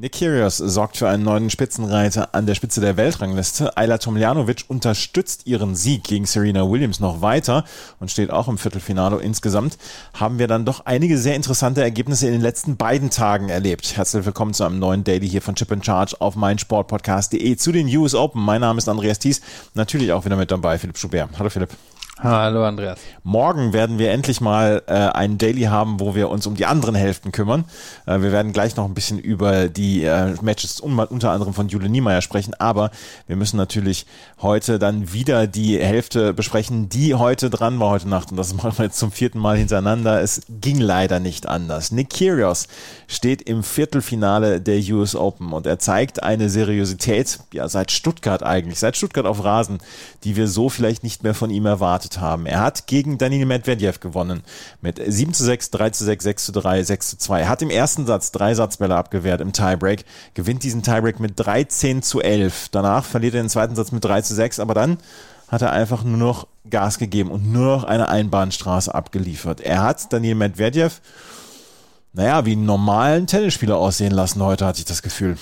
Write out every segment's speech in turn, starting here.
Nick Kyrgios sorgt für einen neuen Spitzenreiter an der Spitze der Weltrangliste. Ayla Tomljanovic unterstützt ihren Sieg gegen Serena Williams noch weiter und steht auch im Viertelfinale. Insgesamt haben wir dann doch einige sehr interessante Ergebnisse in den letzten beiden Tagen erlebt. Herzlich willkommen zu einem neuen Daily hier von Chip and Charge auf meinsportpodcast.de zu den US Open. Mein Name ist Andreas Thies, natürlich auch wieder mit dabei Philipp Schubert. Hallo Philipp. Hallo Andreas. Morgen werden wir endlich mal äh, einen Daily haben, wo wir uns um die anderen Hälften kümmern. Äh, wir werden gleich noch ein bisschen über die äh, Matches un unter anderem von Jule Niemeyer sprechen, aber wir müssen natürlich heute dann wieder die Hälfte besprechen, die heute dran war heute Nacht und das machen wir jetzt zum vierten Mal hintereinander. Es ging leider nicht anders. Nick Kyrgios steht im Viertelfinale der US Open und er zeigt eine Seriosität, ja seit Stuttgart eigentlich, seit Stuttgart auf Rasen, die wir so vielleicht nicht mehr von ihm erwartet erwartet haben. Er hat gegen Daniil Medvedev gewonnen mit 7 zu 6, 3 zu 6, 6 zu 3, 6 zu 2. Er hat im ersten Satz drei Satzbälle abgewehrt im Tiebreak, gewinnt diesen Tiebreak mit 13 zu 11. Danach verliert er den zweiten Satz mit 3 zu 6, aber dann hat er einfach nur noch Gas gegeben und nur noch eine Einbahnstraße abgeliefert. Er hat Daniel Medvedev, naja, wie einen normalen Tennisspieler aussehen lassen heute, hatte ich das Gefühl.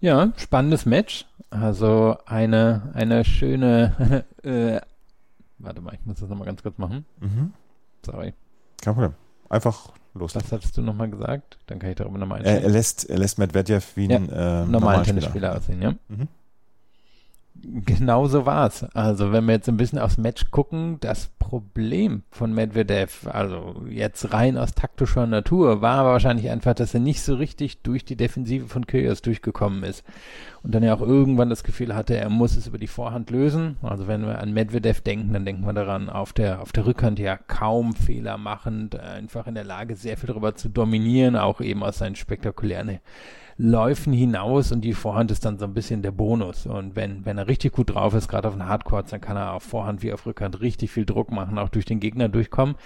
Ja, spannendes Match. Also eine, eine schöne äh, Warte mal, ich muss das nochmal ganz kurz machen. Mhm. Sorry. Kein Problem. Einfach los. Was hattest du nochmal gesagt? Dann kann ich darüber nochmal einstellen. Er, er, lässt, er lässt Medvedev wie ja, ein äh, normalen Tennisspieler aussehen, ja. Mhm. Genau so war's. Also wenn wir jetzt ein bisschen aufs Match gucken, das Problem von Medvedev, also jetzt rein aus taktischer Natur, war aber wahrscheinlich einfach, dass er nicht so richtig durch die Defensive von Kyrgios durchgekommen ist. Und dann ja auch irgendwann das Gefühl hatte, er muss es über die Vorhand lösen. Also wenn wir an Medvedev denken, dann denken wir daran, auf der, auf der Rückhand ja kaum Fehler machend, einfach in der Lage, sehr viel darüber zu dominieren, auch eben aus seinen spektakulären Läufen hinaus und die Vorhand ist dann so ein bisschen der Bonus. Und wenn, wenn er richtig gut drauf ist, gerade auf den Hardcourts, dann kann er auf Vorhand wie auf Rückhand richtig viel Druck machen, auch durch den Gegner durchkommen.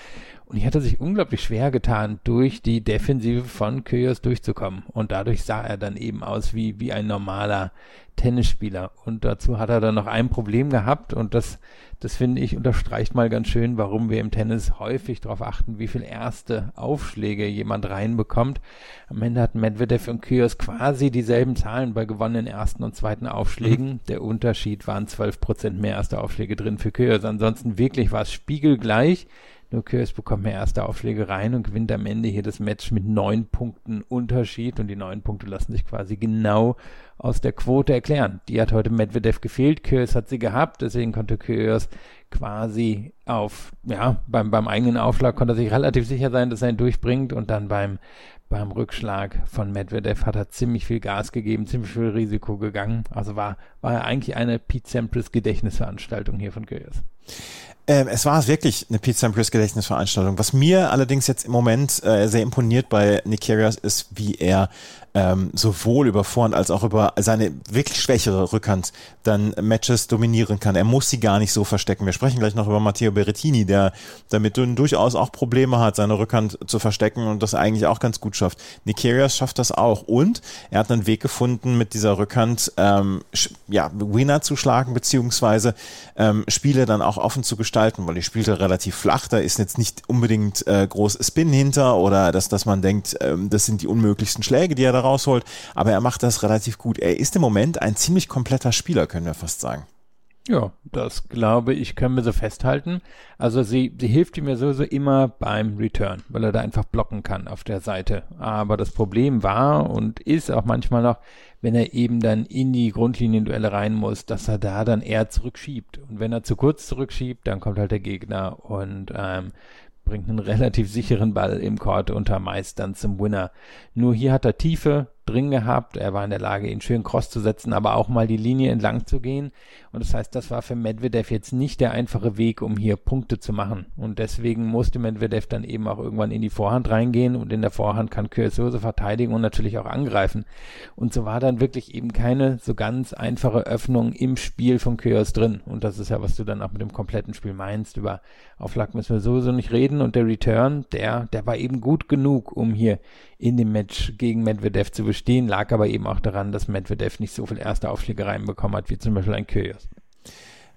Und ich hatte sich unglaublich schwer getan, durch die Defensive von Kyrgios durchzukommen. Und dadurch sah er dann eben aus wie, wie ein normaler Tennisspieler. Und dazu hat er dann noch ein Problem gehabt und das das finde ich unterstreicht mal ganz schön, warum wir im Tennis häufig darauf achten, wie viel erste Aufschläge jemand reinbekommt. Am Ende hat Medvedev und Kyrgios quasi dieselben Zahlen bei gewonnenen ersten und zweiten Aufschlägen. Mhm. Der Unterschied waren 12 Prozent mehr erste Aufschläge drin für Kyrgios. Ansonsten wirklich war es spiegelgleich. Nur Kyrgios bekommt mehr erste Aufschläge rein und gewinnt am Ende hier das Match mit neun Punkten Unterschied und die neun Punkte lassen sich quasi genau aus der Quote erklären. Die hat heute Medvedev gefehlt, Kyrgios hat sie gehabt, deswegen konnte Kyrgios quasi auf, ja, beim, beim eigenen Aufschlag konnte er sich relativ sicher sein, dass er ihn durchbringt und dann beim, beim Rückschlag von Medvedev hat er ziemlich viel Gas gegeben, ziemlich viel Risiko gegangen. Also war, war er eigentlich eine Pete Sampras Gedächtnisveranstaltung hier von Kyrgios. Ähm, es war wirklich eine Pete Sampras Gedächtnisveranstaltung. Was mir allerdings jetzt im Moment äh, sehr imponiert bei Nick Kyrgios ist, wie er ähm, sowohl über Vorhand als auch über seine wirklich schwächere Rückhand dann Matches dominieren kann. Er muss sie gar nicht so verstecken. Wir sprechen gleich noch über Matteo Berrettini, der damit durchaus auch Probleme hat, seine Rückhand zu verstecken und das eigentlich auch ganz gut schafft. Nikirias schafft das auch und er hat einen Weg gefunden, mit dieser Rückhand ähm, ja, Winner zu schlagen, beziehungsweise ähm, Spiele dann auch offen zu gestalten, weil die spielte relativ flach, da ist jetzt nicht unbedingt äh, groß Spin hinter oder dass, dass man denkt, ähm, das sind die unmöglichsten Schläge, die er da rausholt, aber er macht das relativ gut. Er ist im Moment ein ziemlich kompletter Spieler, können wir fast sagen. Ja, das glaube ich, können wir so festhalten. Also sie, sie hilft ihm ja sowieso immer beim Return, weil er da einfach blocken kann auf der Seite. Aber das Problem war und ist auch manchmal noch, wenn er eben dann in die Grundlinienduelle rein muss, dass er da dann eher zurückschiebt. Und wenn er zu kurz zurückschiebt, dann kommt halt der Gegner und ähm, bringt einen relativ sicheren Ball im Court unter meist dann zum Winner. Nur hier hat er Tiefe, drin gehabt. Er war in der Lage, ihn schön cross zu setzen, aber auch mal die Linie entlang zu gehen. Und das heißt, das war für Medvedev jetzt nicht der einfache Weg, um hier Punkte zu machen. Und deswegen musste Medvedev dann eben auch irgendwann in die Vorhand reingehen und in der Vorhand kann Kyrgios verteidigen und natürlich auch angreifen. Und so war dann wirklich eben keine so ganz einfache Öffnung im Spiel von Kyrgios drin. Und das ist ja, was du dann auch mit dem kompletten Spiel meinst. Über Auflag müssen wir sowieso nicht reden. Und der Return, der, der war eben gut genug, um hier in dem Match gegen Medvedev zu bestehen, lag aber eben auch daran, dass Medvedev nicht so viel erste Aufschläge reinbekommen hat, wie zum Beispiel ein Kyrgios.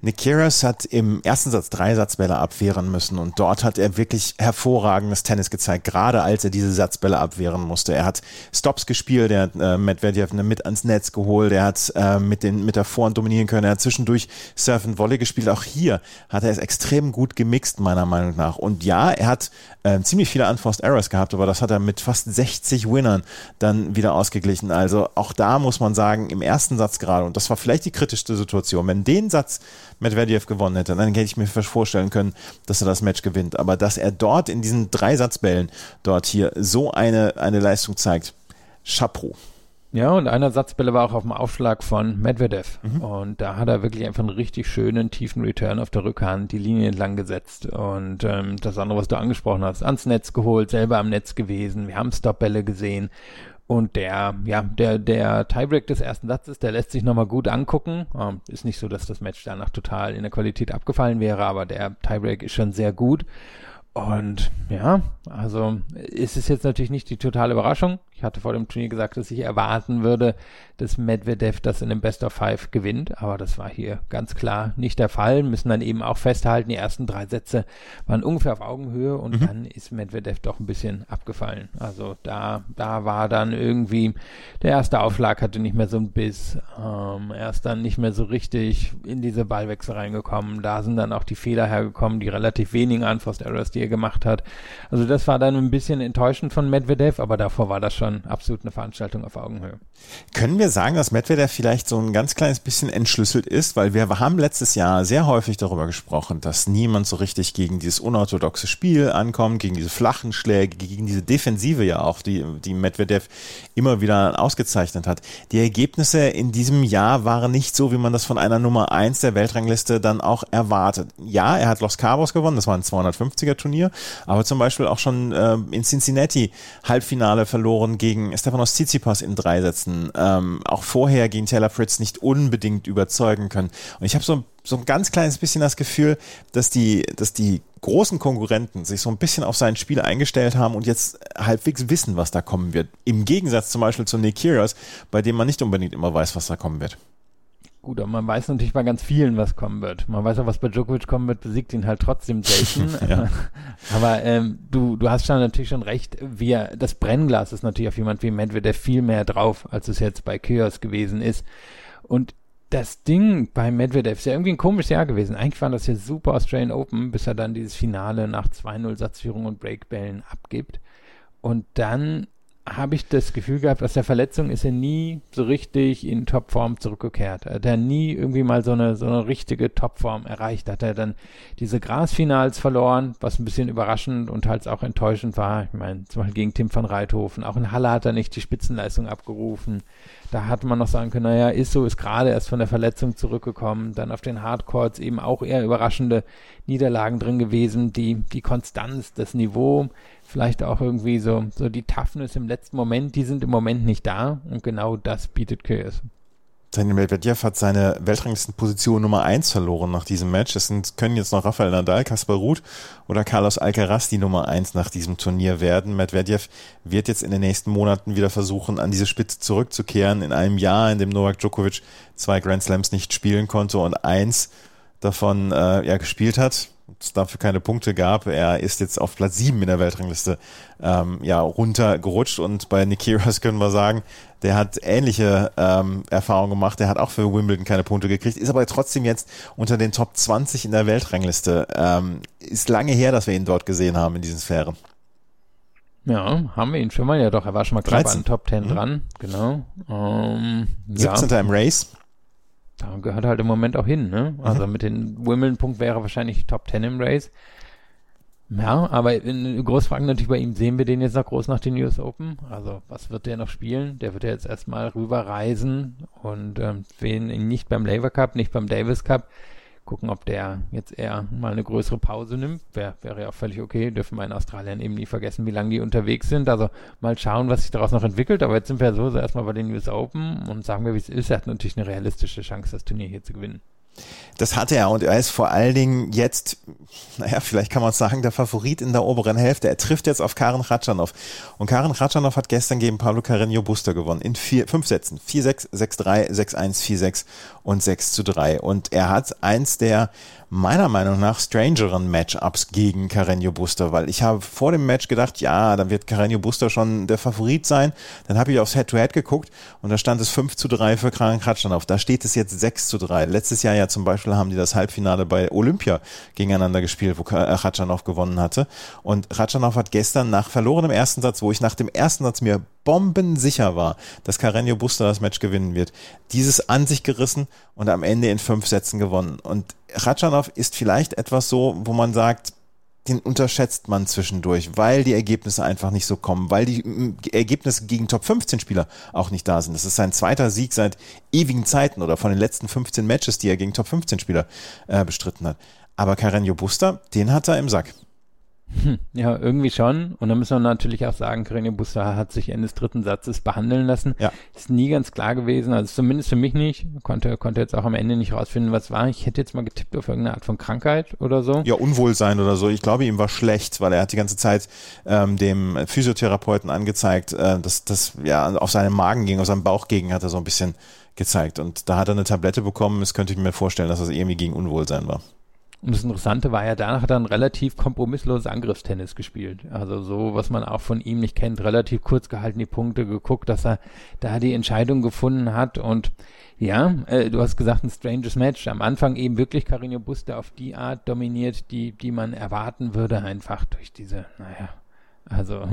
Nick Kyrgios hat im ersten Satz drei Satzbälle abwehren müssen und dort hat er wirklich hervorragendes Tennis gezeigt, gerade als er diese Satzbälle abwehren musste. Er hat Stops gespielt, er hat äh, Medvedev mit ans Netz geholt, er hat äh, mit, den, mit der Vorhand dominieren können, er hat zwischendurch Surf and Volley gespielt. Auch hier hat er es extrem gut gemixt, meiner Meinung nach. Und ja, er hat äh, ziemlich viele Unforced Errors gehabt, aber das hat er mit fast 60 Winnern dann wieder ausgeglichen. Also auch da muss man sagen, im ersten Satz gerade, und das war vielleicht die kritischste Situation, wenn den Satz Medvedev gewonnen hätte, dann hätte ich mir vorstellen können, dass er das Match gewinnt. Aber dass er dort in diesen drei Satzbällen dort hier so eine, eine Leistung zeigt, Chapeau. Ja, und einer Satzbälle war auch auf dem Aufschlag von Medvedev. Mhm. Und da hat er wirklich einfach einen richtig schönen, tiefen Return auf der Rückhand, die Linie entlang gesetzt. Und ähm, das andere, was du angesprochen hast, ans Netz geholt, selber am Netz gewesen. Wir haben Stopbälle gesehen. Und der, ja, der, der Tiebreak des ersten Satzes, der lässt sich nochmal gut angucken. Ähm, ist nicht so, dass das Match danach total in der Qualität abgefallen wäre, aber der Tiebreak ist schon sehr gut. Und ja, also ist es jetzt natürlich nicht die totale Überraschung. Ich hatte vor dem Turnier gesagt, dass ich erwarten würde, dass Medvedev das in dem Best of Five gewinnt, aber das war hier ganz klar nicht der Fall. Müssen dann eben auch festhalten, die ersten drei Sätze waren ungefähr auf Augenhöhe und mhm. dann ist Medvedev doch ein bisschen abgefallen. Also da, da war dann irgendwie, der erste Aufschlag hatte nicht mehr so ein Biss, ähm, er ist dann nicht mehr so richtig in diese Ballwechsel reingekommen. Da sind dann auch die Fehler hergekommen, die relativ wenigen Unforced Errors, die er gemacht hat. Also das war dann ein bisschen enttäuschend von Medvedev, aber davor war das schon schon absolut eine Veranstaltung auf Augenhöhe. Können wir sagen, dass Medvedev vielleicht so ein ganz kleines bisschen entschlüsselt ist? Weil wir haben letztes Jahr sehr häufig darüber gesprochen, dass niemand so richtig gegen dieses unorthodoxe Spiel ankommt, gegen diese flachen Schläge, gegen diese Defensive ja auch, die, die Medvedev immer wieder ausgezeichnet hat. Die Ergebnisse in diesem Jahr waren nicht so, wie man das von einer Nummer 1 der Weltrangliste dann auch erwartet. Ja, er hat Los Cabos gewonnen, das war ein 250er Turnier, aber zum Beispiel auch schon äh, in Cincinnati Halbfinale verloren gegen Stefanos Tsitsipas in drei Sätzen, ähm, auch vorher gegen Taylor Fritz nicht unbedingt überzeugen können. Und ich habe so, so ein ganz kleines bisschen das Gefühl, dass die, dass die großen Konkurrenten sich so ein bisschen auf sein Spiel eingestellt haben und jetzt halbwegs wissen, was da kommen wird. Im Gegensatz zum Beispiel zu Nick Kyrgios, bei dem man nicht unbedingt immer weiß, was da kommen wird. Gut, aber man weiß natürlich bei ganz vielen, was kommen wird. Man weiß auch, was bei Djokovic kommen wird, besiegt ihn halt trotzdem selten. aber ähm, du, du hast schon natürlich schon recht. Wir, das Brennglas ist natürlich auf jemand wie Medvedev viel mehr drauf, als es jetzt bei Kyrgios gewesen ist. Und das Ding bei Medvedev ist ja irgendwie ein komisches Jahr gewesen. Eigentlich war das ja super Australian Open, bis er dann dieses Finale nach 2-0 Satzführung und Breakbällen abgibt. Und dann habe ich das Gefühl gehabt, aus der Verletzung ist er nie so richtig in Topform zurückgekehrt. Er hat er nie irgendwie mal so eine, so eine richtige Topform erreicht. Hat er dann diese Grasfinals verloren, was ein bisschen überraschend und halt auch enttäuschend war. Ich meine, zum Beispiel gegen Tim van Reithofen. Auch in Halle hat er nicht die Spitzenleistung abgerufen. Da hatte man noch sagen können, naja, ist so, ist gerade erst von der Verletzung zurückgekommen. Dann auf den Hardcourts eben auch eher überraschende Niederlagen drin gewesen. Die, die Konstanz, das Niveau, vielleicht auch irgendwie so, so die Toughness im letzten Moment, die sind im Moment nicht da und genau das bietet Kyrgios. Daniel Medvedev hat seine Weltranglistenposition Nummer 1 verloren nach diesem Match. Es sind, können jetzt noch Rafael Nadal, Kaspar Ruth oder Carlos Alcaraz die Nummer 1 nach diesem Turnier werden. Medvedev wird jetzt in den nächsten Monaten wieder versuchen, an diese Spitze zurückzukehren. In einem Jahr, in dem Novak Djokovic zwei Grand Slams nicht spielen konnte und eins davon äh, ja, gespielt hat es dafür keine Punkte gab. Er ist jetzt auf Platz 7 in der Weltrangliste ähm, ja, runtergerutscht und bei Nikiras können wir sagen, der hat ähnliche ähm, Erfahrungen gemacht. Der hat auch für Wimbledon keine Punkte gekriegt, ist aber trotzdem jetzt unter den Top 20 in der Weltrangliste. Ähm, ist lange her, dass wir ihn dort gesehen haben in diesen Sphären. Ja, haben wir ihn schon mal, ja doch, er war schon mal knapp an Top 10 mhm. dran, genau. Ähm, 17. Ja. im Race. Da gehört halt im Moment auch hin, ne? Also mhm. mit den Wimbledon-Punkt wäre wahrscheinlich Top 10 im Race. Ja, aber in Großfragen natürlich bei ihm, sehen wir den jetzt noch groß nach den US Open? Also, was wird der noch spielen? Der wird ja jetzt erstmal rüberreisen und ähm, wen nicht beim Labour Cup, nicht beim Davis Cup gucken, ob der jetzt eher mal eine größere Pause nimmt. Wär, wäre ja auch völlig okay. Dürfen wir in Australien eben nie vergessen, wie lange die unterwegs sind. Also mal schauen, was sich daraus noch entwickelt. Aber jetzt sind wir so, so erstmal bei den US Open und sagen wir, wie es ist. Er hat natürlich eine realistische Chance, das Turnier hier zu gewinnen. Das hat er und er ist vor allen Dingen jetzt, naja, vielleicht kann man sagen, der Favorit in der oberen Hälfte. Er trifft jetzt auf Karen Ratschanow. Und Karen Ratschanow hat gestern gegen Pablo Carreño Buster gewonnen. In vier, fünf Sätzen. 4-6, 6-3, 6-1, 4-6 und 6 zu 3. Und er hat eins der meiner Meinung nach strangeren Matchups gegen Carreño Buster, weil ich habe vor dem Match gedacht, ja, dann wird Carreño Buster schon der Favorit sein. Dann habe ich aufs Head-to-Head -Head geguckt und da stand es 5 zu 3 für Karen Ratschanow. Da steht es jetzt 6 zu 3. Letztes Jahr ja zum Beispiel haben die das Halbfinale bei Olympia gegeneinander gespielt, wo Ratschanow gewonnen hatte. Und Ratschanow hat gestern nach verlorenem ersten Satz, wo ich nach dem ersten Satz mir bombensicher war, dass Carreño Buster das Match gewinnen wird, dieses an sich gerissen und am Ende in fünf Sätzen gewonnen. Und Ratschanow ist vielleicht etwas so, wo man sagt, den unterschätzt man zwischendurch, weil die Ergebnisse einfach nicht so kommen, weil die Ergebnisse gegen Top 15 Spieler auch nicht da sind. Das ist sein zweiter Sieg seit ewigen Zeiten oder von den letzten 15 Matches, die er gegen Top 15 Spieler äh, bestritten hat. Aber Carreño Buster, den hat er im Sack. Hm, ja, irgendwie schon. Und dann müssen wir natürlich auch sagen, Carreño Busta hat sich Ende des dritten Satzes behandeln lassen. Ja. Ist nie ganz klar gewesen, also zumindest für mich nicht. Konnte, konnte jetzt auch am Ende nicht rausfinden, was war. Ich hätte jetzt mal getippt auf irgendeine Art von Krankheit oder so. Ja, Unwohlsein oder so. Ich glaube, ihm war schlecht, weil er hat die ganze Zeit ähm, dem Physiotherapeuten angezeigt, äh, dass das ja auf seinen Magen ging, auf seinen Bauch ging, hat er so ein bisschen gezeigt. Und da hat er eine Tablette bekommen. Das könnte ich mir vorstellen, dass das irgendwie gegen Unwohlsein war. Und das Interessante war ja, danach hat er ein relativ kompromissloses Angriffstennis gespielt. Also so, was man auch von ihm nicht kennt, relativ kurz gehalten die Punkte, geguckt, dass er da die Entscheidung gefunden hat und ja, äh, du hast gesagt, ein stranges Match. Am Anfang eben wirklich Carino Buster auf die Art dominiert, die, die man erwarten würde, einfach durch diese, naja, also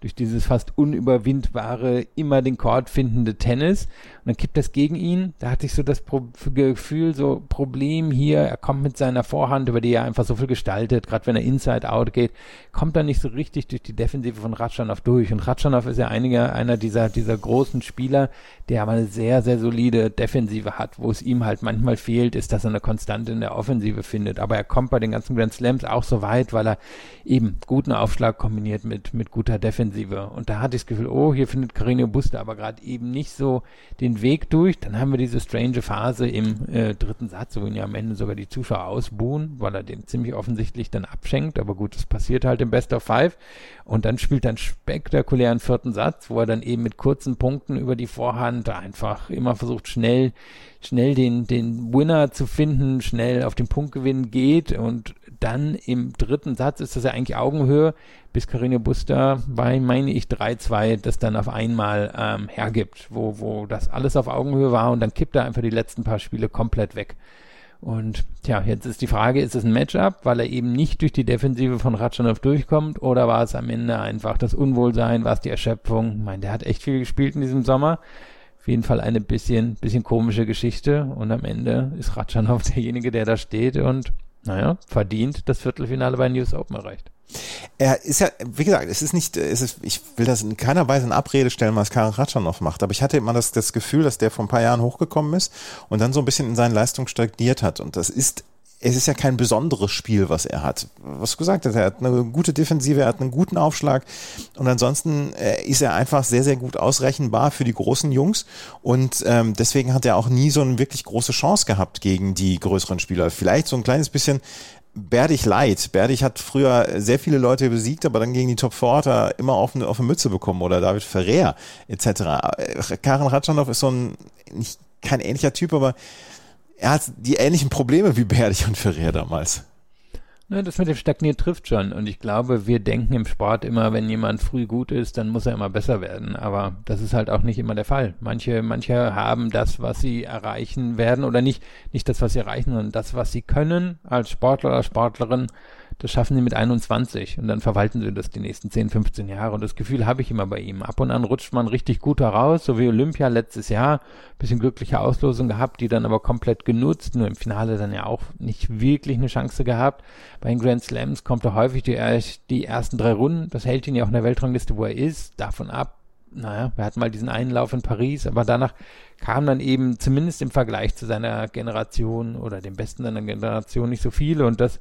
durch dieses fast unüberwindbare, immer den Chord findende Tennis. Und dann kippt das gegen ihn. Da hatte ich so das Pro Gefühl, so Problem hier, er kommt mit seiner Vorhand, über die er einfach so viel gestaltet, gerade wenn er Inside-Out geht, kommt er nicht so richtig durch die Defensive von Ratschanow durch. Und Ratschanow ist ja einiger, einer dieser, dieser großen Spieler, der aber eine sehr, sehr solide Defensive hat. Wo es ihm halt manchmal fehlt, ist, dass er eine Konstante in der Offensive findet. Aber er kommt bei den ganzen Grand Slams auch so weit, weil er eben guten Aufschlag kombiniert mit, mit guter Defensive. Und da hatte ich das Gefühl, oh, hier findet Carino Buster aber gerade eben nicht so den Weg durch. Dann haben wir diese strange Phase im äh, dritten Satz, wo ihn ja am Ende sogar die Zuschauer ausbuhen, weil er den ziemlich offensichtlich dann abschenkt. Aber gut, das passiert halt im Best of Five. Und dann spielt er einen spektakulären vierten Satz, wo er dann eben mit kurzen Punkten über die Vorhand einfach immer versucht, schnell, schnell den, den Winner zu finden, schnell auf den Punktgewinn geht und dann im dritten Satz ist das ja eigentlich Augenhöhe, bis Carino Buster bei, meine ich, 3-2 das dann auf einmal ähm, hergibt, wo, wo das alles auf Augenhöhe war und dann kippt er einfach die letzten paar Spiele komplett weg. Und tja, jetzt ist die Frage, ist es ein Matchup, weil er eben nicht durch die Defensive von Ratschanow durchkommt oder war es am Ende einfach das Unwohlsein, war es die Erschöpfung? Ich meine, der hat echt viel gespielt in diesem Sommer. Auf jeden Fall eine bisschen, bisschen komische Geschichte und am Ende ist Ratschanow derjenige, der da steht und naja, verdient das Viertelfinale bei News Open erreicht. Er ist ja, wie gesagt, es ist nicht, es ist, ich will das in keiner Weise in Abrede stellen, was Karin Ratschanow macht, aber ich hatte immer das, das Gefühl, dass der vor ein paar Jahren hochgekommen ist und dann so ein bisschen in seinen Leistungen stagniert hat. Und das ist es ist ja kein besonderes Spiel, was er hat. Was du gesagt hast, er hat eine gute Defensive, er hat einen guten Aufschlag und ansonsten äh, ist er einfach sehr, sehr gut ausrechenbar für die großen Jungs und ähm, deswegen hat er auch nie so eine wirklich große Chance gehabt gegen die größeren Spieler. Vielleicht so ein kleines bisschen Berdich leid. Berdich hat früher sehr viele Leute besiegt, aber dann gegen die Top 4 hat er immer auf eine, auf eine Mütze bekommen oder David Ferrer etc. Äh, Karen Ratschanow ist so ein, nicht, kein ähnlicher Typ, aber er hat die ähnlichen Probleme wie Berdich und Ferrer damals. Ne, das mit dem Stagnieren trifft schon. Und ich glaube, wir denken im Sport immer, wenn jemand früh gut ist, dann muss er immer besser werden. Aber das ist halt auch nicht immer der Fall. Manche, manche haben das, was sie erreichen werden, oder nicht, nicht das, was sie erreichen, sondern das, was sie können als Sportler oder Sportlerin das schaffen sie mit 21 und dann verwalten sie das die nächsten 10, 15 Jahre. Und das Gefühl habe ich immer bei ihm. Ab und an rutscht man richtig gut heraus, so wie Olympia letztes Jahr. Bisschen glückliche Auslosung gehabt, die dann aber komplett genutzt. Nur im Finale dann ja auch nicht wirklich eine Chance gehabt. Bei den Grand Slams kommt er häufig die, die ersten drei Runden. Das hält ihn ja auch in der Weltrangliste, wo er ist. Davon ab, naja, wir hatten mal diesen einen Lauf in Paris, aber danach kam dann eben zumindest im Vergleich zu seiner Generation oder dem Besten seiner Generation nicht so viele und das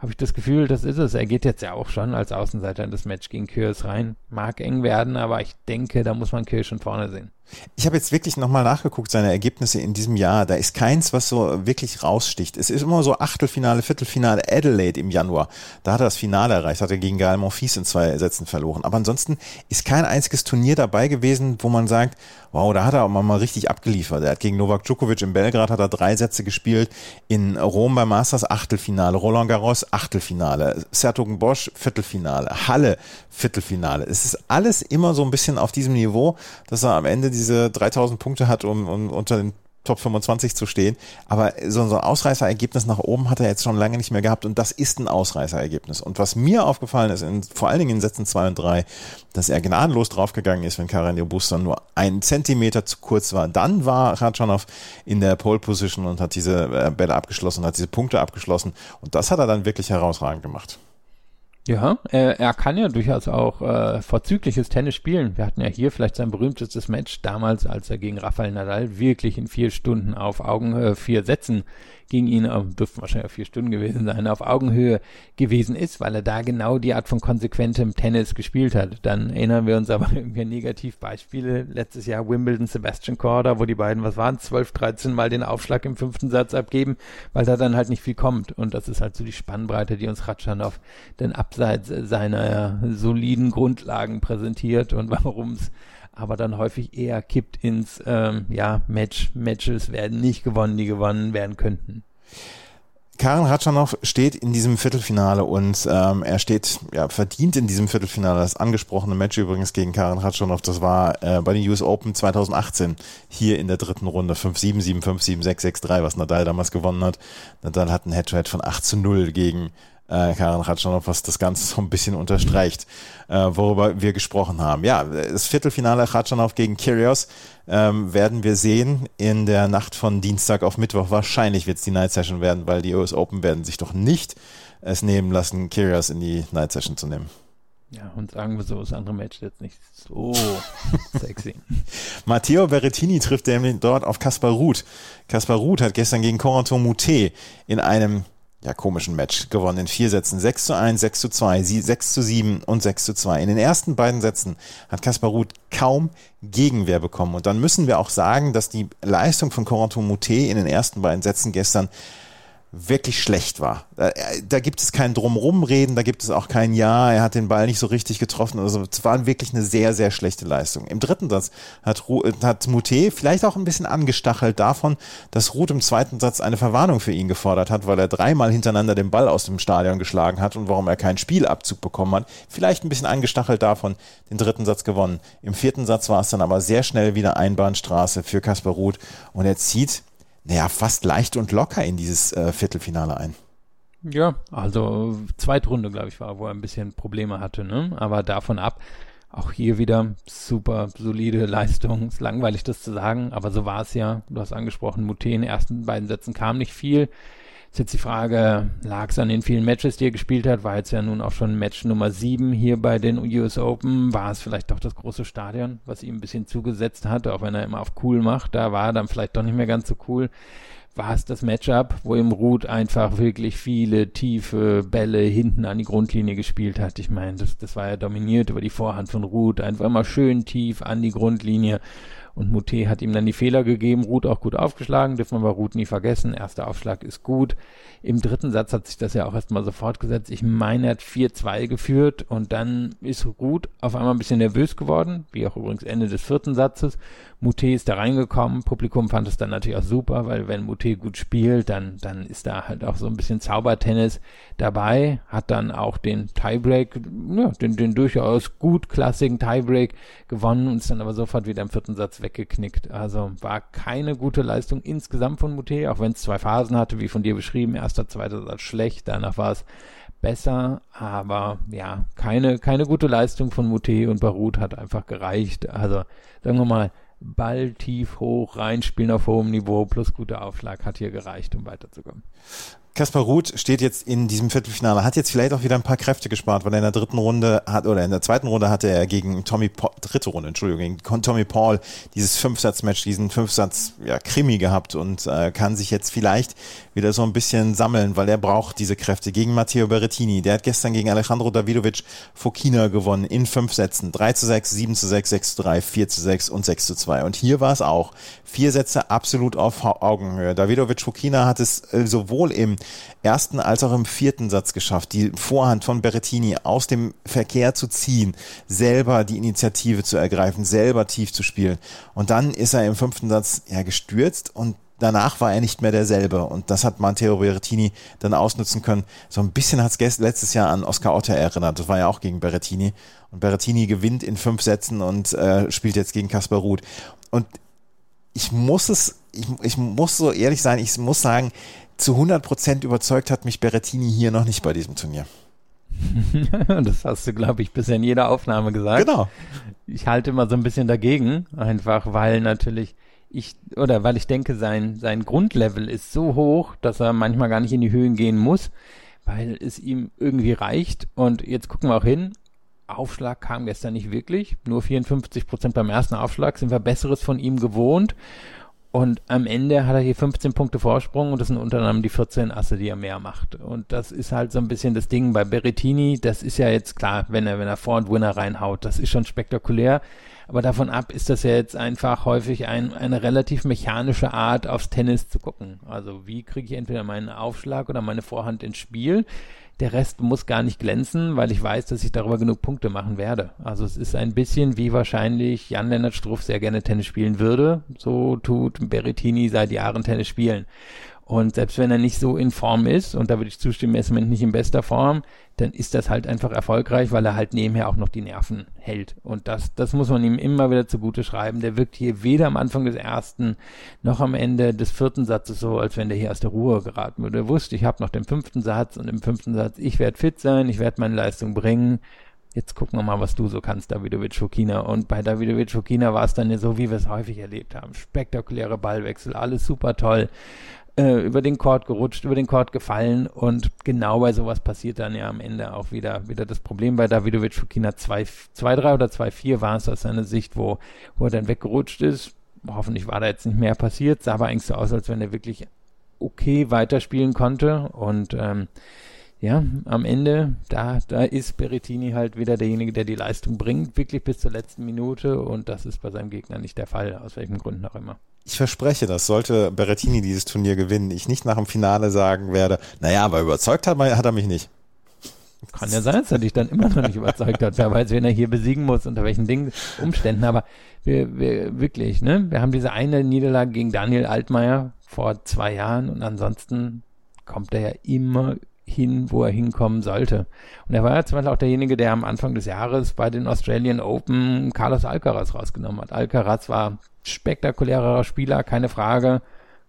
habe ich das Gefühl, das ist es. Er geht jetzt ja auch schon als Außenseiter in das Match gegen Kyrgios rein. Mag eng werden, aber ich denke, da muss man Kyrgios schon vorne sehen. Ich habe jetzt wirklich nochmal nachgeguckt, seine Ergebnisse in diesem Jahr. Da ist keins, was so wirklich raussticht. Es ist immer so Achtelfinale, Viertelfinale, Adelaide im Januar. Da hat er das Finale erreicht, hat er gegen Gael Monfils in zwei Sätzen verloren. Aber ansonsten ist kein einziges Turnier dabei gewesen, wo man sagt, wow, da hat er auch mal richtig abgeliefert. Er hat gegen Novak Djokovic in Belgrad hat er drei Sätze gespielt, in Rom beim Masters Achtelfinale, Roland Garros Achtelfinale, Sertogenbosch Viertelfinale, Halle Viertelfinale. Es ist alles immer so ein bisschen auf diesem Niveau, dass er am Ende diese 3000 Punkte hat, um, um unter den Top 25 zu stehen. Aber so, so ein Ausreißerergebnis nach oben hat er jetzt schon lange nicht mehr gehabt und das ist ein Ausreißerergebnis. Und was mir aufgefallen ist, in, vor allen Dingen in Sätzen 2 und 3, dass er gnadenlos draufgegangen ist, wenn Karen Robusta nur einen Zentimeter zu kurz war. Dann war Ratschanow in der Pole Position und hat diese äh, Bälle abgeschlossen, hat diese Punkte abgeschlossen und das hat er dann wirklich herausragend gemacht. Ja, er, er kann ja durchaus auch äh, vorzügliches Tennis spielen. Wir hatten ja hier vielleicht sein berühmtestes Match damals, als er gegen Rafael Nadal wirklich in vier Stunden auf Augenhöhe vier Sätzen gegen ihn, äh, dürften wahrscheinlich vier Stunden gewesen sein, auf Augenhöhe gewesen ist, weil er da genau die Art von konsequentem Tennis gespielt hat. Dann erinnern wir uns aber irgendwie an Negativbeispiele. Letztes Jahr Wimbledon, Sebastian Korda, wo die beiden, was waren, 12, 13 Mal den Aufschlag im fünften Satz abgeben, weil da dann halt nicht viel kommt. Und das ist halt so die Spannbreite, die uns Ratschanow denn abseits seiner soliden Grundlagen präsentiert und warum es aber dann häufig eher kippt ins ähm, ja, Match. Matches werden nicht gewonnen, die gewonnen werden könnten. Karen Ratschanow steht in diesem Viertelfinale und ähm, er steht ja verdient in diesem Viertelfinale. Das angesprochene Match übrigens gegen Karen Ratschanow, das war äh, bei den US Open 2018 hier in der dritten Runde 5-7, 7-5, 7-6, 6-3, was Nadal damals gewonnen hat. Nadal hat ein Head-to-Head -Head von 8 zu 0 gegen äh, Karin Ratschanow, was das Ganze so ein bisschen unterstreicht, äh, worüber wir gesprochen haben. Ja, das Viertelfinale Ratschanow gegen Kyrgios ähm, werden wir sehen in der Nacht von Dienstag auf Mittwoch. Wahrscheinlich wird es die Night Session werden, weil die US Open werden sich doch nicht es nehmen lassen, Kyrgios in die Night Session zu nehmen. Ja, und sagen wir so, das andere Match jetzt nicht so sexy. Matteo Berrettini trifft nämlich dort auf Kaspar Ruth. Kaspar Ruth hat gestern gegen Corentin Moutet in einem ja, komischen Match gewonnen in vier Sätzen. 6 zu 1, 6 zu 2, 6 zu 7 und 6 zu 2. In den ersten beiden Sätzen hat Kaspar Ruth kaum Gegenwehr bekommen. Und dann müssen wir auch sagen, dass die Leistung von Corentin Moutet in den ersten beiden Sätzen gestern wirklich schlecht war. Da, da, gibt es kein Drumrumreden, da gibt es auch kein Ja, er hat den Ball nicht so richtig getroffen. Also es war wirklich eine sehr, sehr schlechte Leistung. Im dritten Satz hat, hat Mute vielleicht auch ein bisschen angestachelt davon, dass Ruth im zweiten Satz eine Verwarnung für ihn gefordert hat, weil er dreimal hintereinander den Ball aus dem Stadion geschlagen hat und warum er keinen Spielabzug bekommen hat. Vielleicht ein bisschen angestachelt davon, den dritten Satz gewonnen. Im vierten Satz war es dann aber sehr schnell wieder Einbahnstraße für Kasper Ruth und er zieht naja, fast leicht und locker in dieses äh, Viertelfinale ein. Ja, also Zweitrunde, glaube ich, war, wo er ein bisschen Probleme hatte, ne? Aber davon ab, auch hier wieder super solide Leistung. Ist langweilig, das zu sagen, aber so war es ja. Du hast angesprochen, Mute in den ersten beiden Sätzen kam nicht viel. Ist jetzt die Frage, lag es an den vielen Matches, die er gespielt hat? War jetzt ja nun auch schon Match Nummer 7 hier bei den US Open. War es vielleicht doch das große Stadion, was ihm ein bisschen zugesetzt hat, auch wenn er immer auf cool macht. Da war er dann vielleicht doch nicht mehr ganz so cool. War es das Matchup, wo ihm Ruth einfach wirklich viele tiefe Bälle hinten an die Grundlinie gespielt hat? Ich meine, das, das war ja dominiert über die Vorhand von Ruth. Einfach immer schön tief an die Grundlinie. Und Mute hat ihm dann die Fehler gegeben, Ruth auch gut aufgeschlagen, dürfen wir aber Ruth nie vergessen. Erster Aufschlag ist gut. Im dritten Satz hat sich das ja auch erstmal so fortgesetzt. Ich meine, er hat 4-2 geführt und dann ist Ruth auf einmal ein bisschen nervös geworden, wie auch übrigens Ende des vierten Satzes. Mute ist da reingekommen, Publikum fand es dann natürlich auch super, weil wenn Mute gut spielt, dann, dann ist da halt auch so ein bisschen Zaubertennis dabei, hat dann auch den Tiebreak, ja, den, den durchaus gut klassigen Tiebreak gewonnen und ist dann aber sofort wieder im vierten Satz weggeknickt. Also war keine gute Leistung insgesamt von Mute, auch wenn es zwei Phasen hatte, wie von dir beschrieben, erster, zweiter Satz schlecht, danach war es besser, aber ja, keine, keine gute Leistung von Mute und Barut hat einfach gereicht. Also sagen wir mal, Ball tief hoch reinspielen auf hohem Niveau plus guter Aufschlag hat hier gereicht, um weiterzukommen. Kaspar Ruth steht jetzt in diesem Viertelfinale, hat jetzt vielleicht auch wieder ein paar Kräfte gespart, weil er in der dritten Runde hat, oder in der zweiten Runde hatte er gegen Tommy, Paul, dritte Runde, Entschuldigung, gegen Tommy Paul dieses Fünfsatz-Match, diesen Fünfsatz, ja, Krimi gehabt und äh, kann sich jetzt vielleicht wieder so ein bisschen sammeln, weil er braucht diese Kräfte gegen Matteo Berrettini. Der hat gestern gegen Alejandro Davidovic Fokina gewonnen in fünf Sätzen. 3 zu 6, 7 zu 6, 6 zu 3, 4 zu 6 und 6 zu 2. 2. Und hier war es auch. Vier Sätze absolut auf Augenhöhe. Davidovic Fukina hat es äh, sowohl im ersten als auch im vierten Satz geschafft, die Vorhand von Berrettini aus dem Verkehr zu ziehen, selber die Initiative zu ergreifen, selber tief zu spielen. Und dann ist er im fünften Satz ja gestürzt und danach war er nicht mehr derselbe. Und das hat Matteo Berrettini dann ausnutzen können. So ein bisschen hat es letztes Jahr an Oscar Otter erinnert. Das war ja auch gegen Berrettini. Und Berrettini gewinnt in fünf Sätzen und äh, spielt jetzt gegen Kaspar Ruth. Und ich muss es, ich, ich muss so ehrlich sein, ich muss sagen, zu 100 Prozent überzeugt hat mich Berrettini hier noch nicht bei diesem Turnier. das hast du, glaube ich, bisher in jeder Aufnahme gesagt. Genau. Ich halte immer so ein bisschen dagegen, einfach weil natürlich ich, oder weil ich denke, sein, sein Grundlevel ist so hoch, dass er manchmal gar nicht in die Höhen gehen muss, weil es ihm irgendwie reicht. Und jetzt gucken wir auch hin. Aufschlag kam gestern nicht wirklich. Nur 54 Prozent beim ersten Aufschlag sind wir Besseres von ihm gewohnt. Und am Ende hat er hier 15 Punkte Vorsprung und das sind unter anderem die 14 Asse, die er mehr macht. Und das ist halt so ein bisschen das Ding bei Berrettini. Das ist ja jetzt klar, wenn er, wenn er Vor- und Winner reinhaut. Das ist schon spektakulär. Aber davon ab ist das ja jetzt einfach häufig ein, eine relativ mechanische Art, aufs Tennis zu gucken. Also wie kriege ich entweder meinen Aufschlag oder meine Vorhand ins Spiel. Der Rest muss gar nicht glänzen, weil ich weiß, dass ich darüber genug Punkte machen werde. Also es ist ein bisschen wie wahrscheinlich Jan-Lennart Struff sehr gerne Tennis spielen würde. So tut Berrettini seit Jahren Tennis spielen. Und selbst wenn er nicht so in Form ist, und da würde ich zustimmen, er ist im Moment nicht in bester Form, dann ist das halt einfach erfolgreich, weil er halt nebenher auch noch die Nerven hält. Und das, das muss man ihm immer wieder zugute schreiben. Der wirkt hier weder am Anfang des ersten noch am Ende des vierten Satzes so, als wenn der hier aus der Ruhe geraten würde. Er wusste, ich habe noch den fünften Satz und im fünften Satz, ich werde fit sein, ich werde meine Leistung bringen. Jetzt gucken wir mal, was du so kannst, Davidovic Fokina. Und bei Davidovic Fokina war es dann ja so, wie wir es häufig erlebt haben. Spektakuläre Ballwechsel, alles super toll äh, über den Court gerutscht, über den Court gefallen und genau bei sowas passiert dann ja am Ende auch wieder, wieder das Problem bei Davidovic Fukina 2-3 oder 2-4 war es aus seiner Sicht, wo, wo er dann weggerutscht ist. Hoffentlich war da jetzt nicht mehr passiert, sah aber eigentlich so aus, als wenn er wirklich okay weiterspielen konnte und ähm, ja, am Ende, da, da ist Berettini halt wieder derjenige, der die Leistung bringt, wirklich bis zur letzten Minute und das ist bei seinem Gegner nicht der Fall, aus welchen Gründen auch immer. Ich verspreche, dass sollte Berettini dieses Turnier gewinnen, ich nicht nach dem Finale sagen werde, naja, aber überzeugt hat, hat er mich nicht. Kann ja sein, dass er dich dann immer noch nicht überzeugt hat. Wer weiß, wen er hier besiegen muss, unter welchen Dingen, Umständen. Aber wir, wir wirklich, ne? Wir haben diese eine Niederlage gegen Daniel Altmaier vor zwei Jahren und ansonsten kommt er ja immer hin, wo er hinkommen sollte. Und er war ja zum Beispiel auch derjenige, der am Anfang des Jahres bei den Australian Open Carlos Alcaraz rausgenommen hat. Alcaraz war spektakulärer Spieler, keine Frage.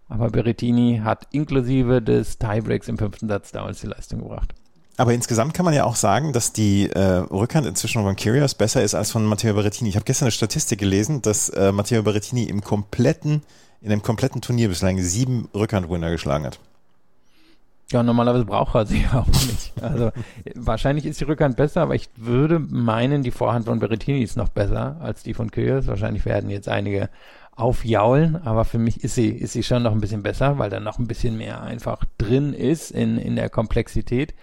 Aber Berrettini hat inklusive des Tiebreaks im fünften Satz damals die Leistung gebracht. Aber insgesamt kann man ja auch sagen, dass die äh, Rückhand inzwischen von Kyrgios besser ist als von Matteo Berrettini. Ich habe gestern eine Statistik gelesen, dass äh, Matteo Berrettini im kompletten, in einem kompletten Turnier bislang sieben Rückhandwinner geschlagen hat. Ja, normalerweise braucht er sie auch nicht. Also wahrscheinlich ist die Rückhand besser, aber ich würde meinen, die Vorhand von Berrettini ist noch besser als die von Kyrgios. Wahrscheinlich werden jetzt einige aufjaulen, aber für mich ist sie, ist sie schon noch ein bisschen besser, weil da noch ein bisschen mehr einfach drin ist in, in der Komplexität.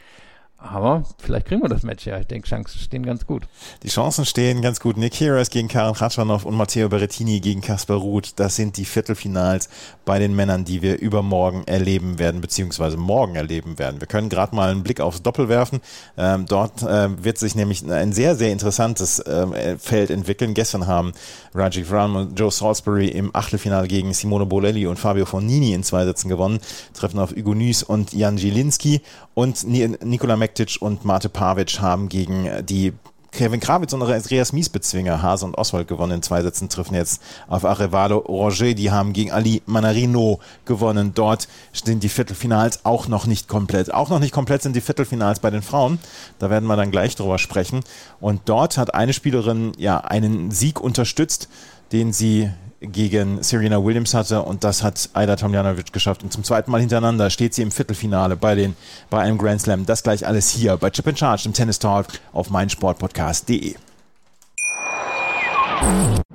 Aber vielleicht kriegen wir das Match ja. Ich denke, Chancen stehen ganz gut. Die Chancen stehen ganz gut. Nick Heras gegen Karen Khachanov und Matteo Berrettini gegen Kaspar Ruth. Das sind die Viertelfinals bei den Männern, die wir übermorgen erleben werden, beziehungsweise morgen erleben werden. Wir können gerade mal einen Blick aufs Doppel werfen. Ähm, dort äh, wird sich nämlich ein sehr, sehr interessantes äh, Feld entwickeln. Gestern haben Rajiv Ram und Joe Salisbury im Achtelfinale gegen Simone Bolelli und Fabio Fognini in zwei Sätzen gewonnen. Treffen auf Hugo Nys und Jan Zielinski und Nikola Mektic und Mate Pavic haben gegen die Kevin Krawitz und Andreas Miesbezwinger, Hase und Oswald gewonnen. In zwei Sätzen treffen jetzt auf Arevalo Roger. Die haben gegen Ali Manarino gewonnen. Dort sind die Viertelfinals auch noch nicht komplett. Auch noch nicht komplett sind die Viertelfinals bei den Frauen. Da werden wir dann gleich drüber sprechen. Und dort hat eine Spielerin ja einen Sieg unterstützt, den sie gegen Serena Williams hatte und das hat Aida Tomljanovic geschafft. Und zum zweiten Mal hintereinander steht sie im Viertelfinale bei, den, bei einem Grand Slam. Das gleich alles hier bei Chip and Charge, im Tennis Talk auf meinsportpodcast.de.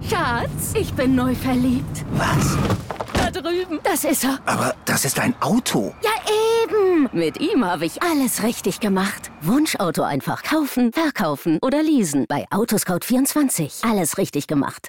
Schatz, ich bin neu verliebt. Was? Da drüben. Das ist er. Aber das ist ein Auto. Ja, eben. Mit ihm habe ich alles richtig gemacht. Wunschauto einfach kaufen, verkaufen oder leasen. Bei Autoscout24. Alles richtig gemacht.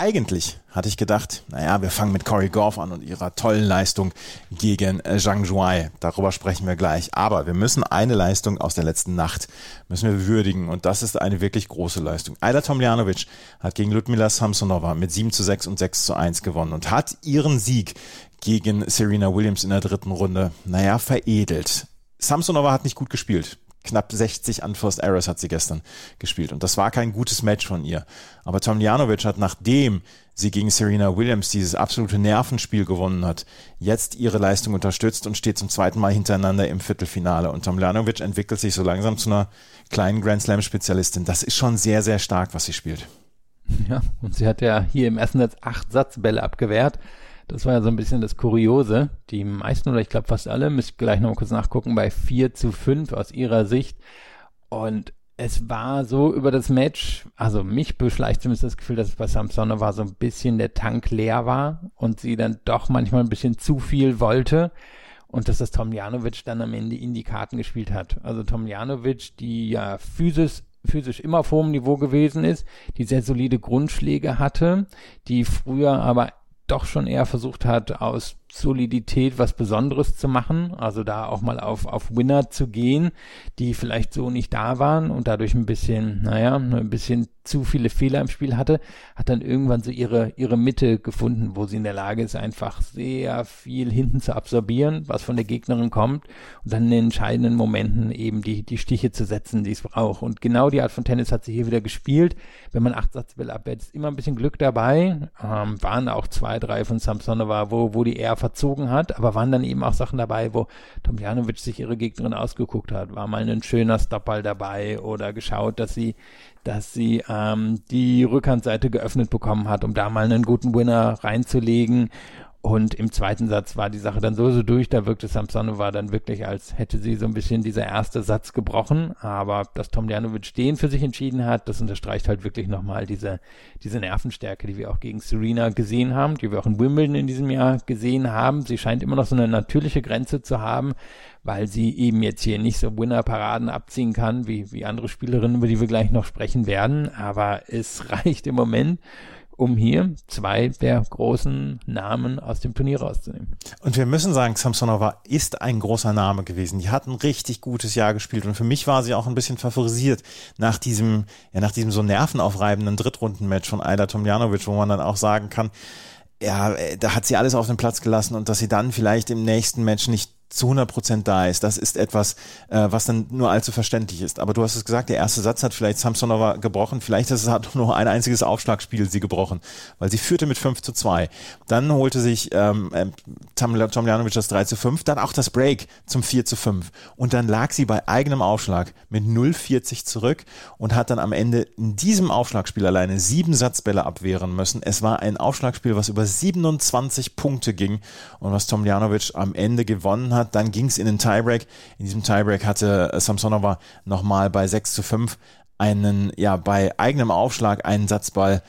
Eigentlich hatte ich gedacht, naja, wir fangen mit Corey Goff an und ihrer tollen Leistung gegen äh, Zhang Zhuai. Darüber sprechen wir gleich. Aber wir müssen eine Leistung aus der letzten Nacht müssen wir würdigen und das ist eine wirklich große Leistung. Ayla Tomljanovic hat gegen Ludmila Samsonova mit 7 zu 6 und 6 zu 1 gewonnen und hat ihren Sieg gegen Serena Williams in der dritten Runde, naja, veredelt. Samsonova hat nicht gut gespielt knapp 60 Unforced Errors hat sie gestern gespielt. Und das war kein gutes Match von ihr. Aber Tomljanovic hat, nachdem sie gegen Serena Williams dieses absolute Nervenspiel gewonnen hat, jetzt ihre Leistung unterstützt und steht zum zweiten Mal hintereinander im Viertelfinale. Und Tomljanovic entwickelt sich so langsam zu einer kleinen Grand Slam-Spezialistin. Das ist schon sehr, sehr stark, was sie spielt. Ja, und sie hat ja hier im ersten Satz acht Satzbälle abgewehrt. Das war ja so ein bisschen das Kuriose. Die meisten oder ich glaube fast alle, müsst gleich noch mal kurz nachgucken, bei 4 zu 5 aus ihrer Sicht. Und es war so über das Match, also mich beschleicht zumindest das Gefühl, dass es bei Samsonov war so ein bisschen der Tank leer war und sie dann doch manchmal ein bisschen zu viel wollte und dass das Tomjanovic dann am Ende in die Karten gespielt hat. Also Tomjanovic, die ja physisch physisch immer auf hohem Niveau gewesen ist, die sehr solide Grundschläge hatte, die früher aber doch schon eher versucht hat, aus Solidität was Besonderes zu machen, also da auch mal auf, auf Winner zu gehen, die vielleicht so nicht da waren und dadurch ein bisschen, naja, ein bisschen zu viele Fehler im Spiel hatte, hat dann irgendwann so ihre, ihre Mitte gefunden, wo sie in der Lage ist, einfach sehr viel hinten zu absorbieren, was von der Gegnerin kommt und dann in den entscheidenden Momenten eben die, die Stiche zu setzen, die es braucht. Und genau die Art von Tennis hat sie hier wieder gespielt. Wenn man acht Satzbälle abwehrt, ist immer ein bisschen Glück dabei. Ähm, waren auch zwei, drei von Samsonova, wo, wo die eher verzogen hat, aber waren dann eben auch Sachen dabei, wo Tomjanovic sich ihre Gegnerin ausgeguckt hat. War mal ein schöner Stoppball dabei oder geschaut, dass sie dass sie ähm, die Rückhandseite geöffnet bekommen hat, um da mal einen guten Winner reinzulegen. Und im zweiten Satz war die Sache dann so, so durch, da wirkte Samsonova dann wirklich, als hätte sie so ein bisschen dieser erste Satz gebrochen. Aber dass Tom Tomljanovic den für sich entschieden hat, das unterstreicht halt wirklich nochmal diese, diese Nervenstärke, die wir auch gegen Serena gesehen haben, die wir auch in Wimbledon in diesem Jahr gesehen haben. Sie scheint immer noch so eine natürliche Grenze zu haben, weil sie eben jetzt hier nicht so Winner-Paraden abziehen kann, wie, wie andere Spielerinnen, über die wir gleich noch sprechen werden. Aber es reicht im Moment um hier zwei der großen Namen aus dem Turnier rauszunehmen. Und wir müssen sagen, Samsonova ist ein großer Name gewesen. Die hat ein richtig gutes Jahr gespielt und für mich war sie auch ein bisschen favorisiert nach diesem, ja, nach diesem so nervenaufreibenden Drittrundenmatch von Aida Tomljanovic, wo man dann auch sagen kann, ja, äh, da hat sie alles auf den Platz gelassen und dass sie dann vielleicht im nächsten Match nicht zu 100 Prozent da ist. Das ist etwas, äh, was dann nur allzu verständlich ist. Aber du hast es gesagt, der erste Satz hat vielleicht Samsonova gebrochen. Vielleicht ist es hat nur ein einziges Aufschlagspiel sie gebrochen, weil sie führte mit 5 zu 2. Dann holte sich ähm, äh, Tomljanovic das 3 zu 5, dann auch das Break zum 4 zu 5. Und dann lag sie bei eigenem Aufschlag mit 0,40 zurück und hat dann am Ende in diesem Aufschlagspiel alleine sieben Satzbälle abwehren müssen. Es war ein Aufschlagspiel, was über 27 Punkte ging und was Tomljanovic am Ende gewonnen hat hat. Dann ging es in den Tiebreak. In diesem Tiebreak hatte äh, Samsonova nochmal bei 6 zu 5 einen, ja, bei eigenem Aufschlag einen Satzball.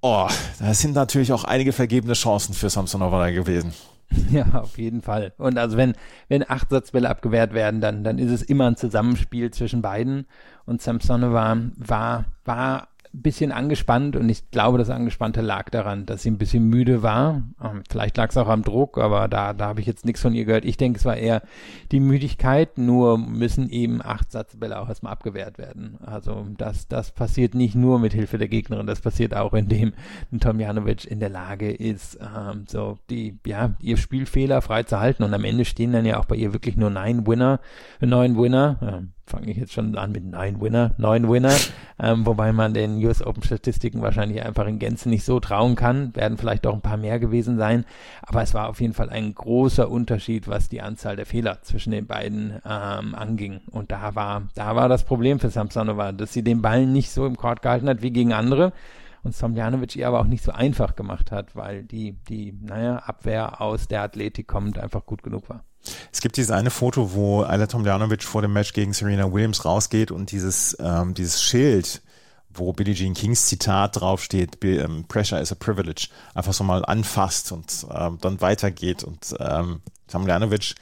Oh, da sind natürlich auch einige vergebene Chancen für Samsonova da gewesen. Ja, auf jeden Fall. Und also wenn, wenn acht Satzbälle abgewehrt werden, dann, dann ist es immer ein Zusammenspiel zwischen beiden. Und Samsonova war, war bisschen angespannt und ich glaube, das Angespannte lag daran, dass sie ein bisschen müde war. Ähm, vielleicht lag es auch am Druck, aber da, da habe ich jetzt nichts von ihr gehört. Ich denke, es war eher die Müdigkeit, nur müssen eben acht Satzbälle auch erstmal abgewehrt werden. Also das, das passiert nicht nur mit Hilfe der Gegnerin, das passiert auch, indem ein Tomjanovic in der Lage ist, ähm, so die, ja, ihr Spielfehler frei zu halten und am Ende stehen dann ja auch bei ihr wirklich nur neun Winner, neun Winner. Ähm, fange ich jetzt schon an mit neun Winner, neun Winner, ähm, wobei man den US Open Statistiken wahrscheinlich einfach in Gänze nicht so trauen kann, werden vielleicht doch ein paar mehr gewesen sein, aber es war auf jeden Fall ein großer Unterschied, was die Anzahl der Fehler zwischen den beiden ähm, anging. Und da war, da war das Problem für Samsonova, dass sie den Ball nicht so im Court gehalten hat wie gegen andere, und Somjanovic ihr aber auch nicht so einfach gemacht hat, weil die, die, naja, Abwehr aus der Athletik kommt einfach gut genug war. Es gibt dieses eine Foto, wo Ayla Tomljanovic vor dem Match gegen Serena Williams rausgeht und dieses, ähm, dieses Schild, wo Billie Jean Kings Zitat draufsteht, ähm, Pressure is a Privilege, einfach so mal anfasst und ähm, dann weitergeht. Und ähm, Tomljanovic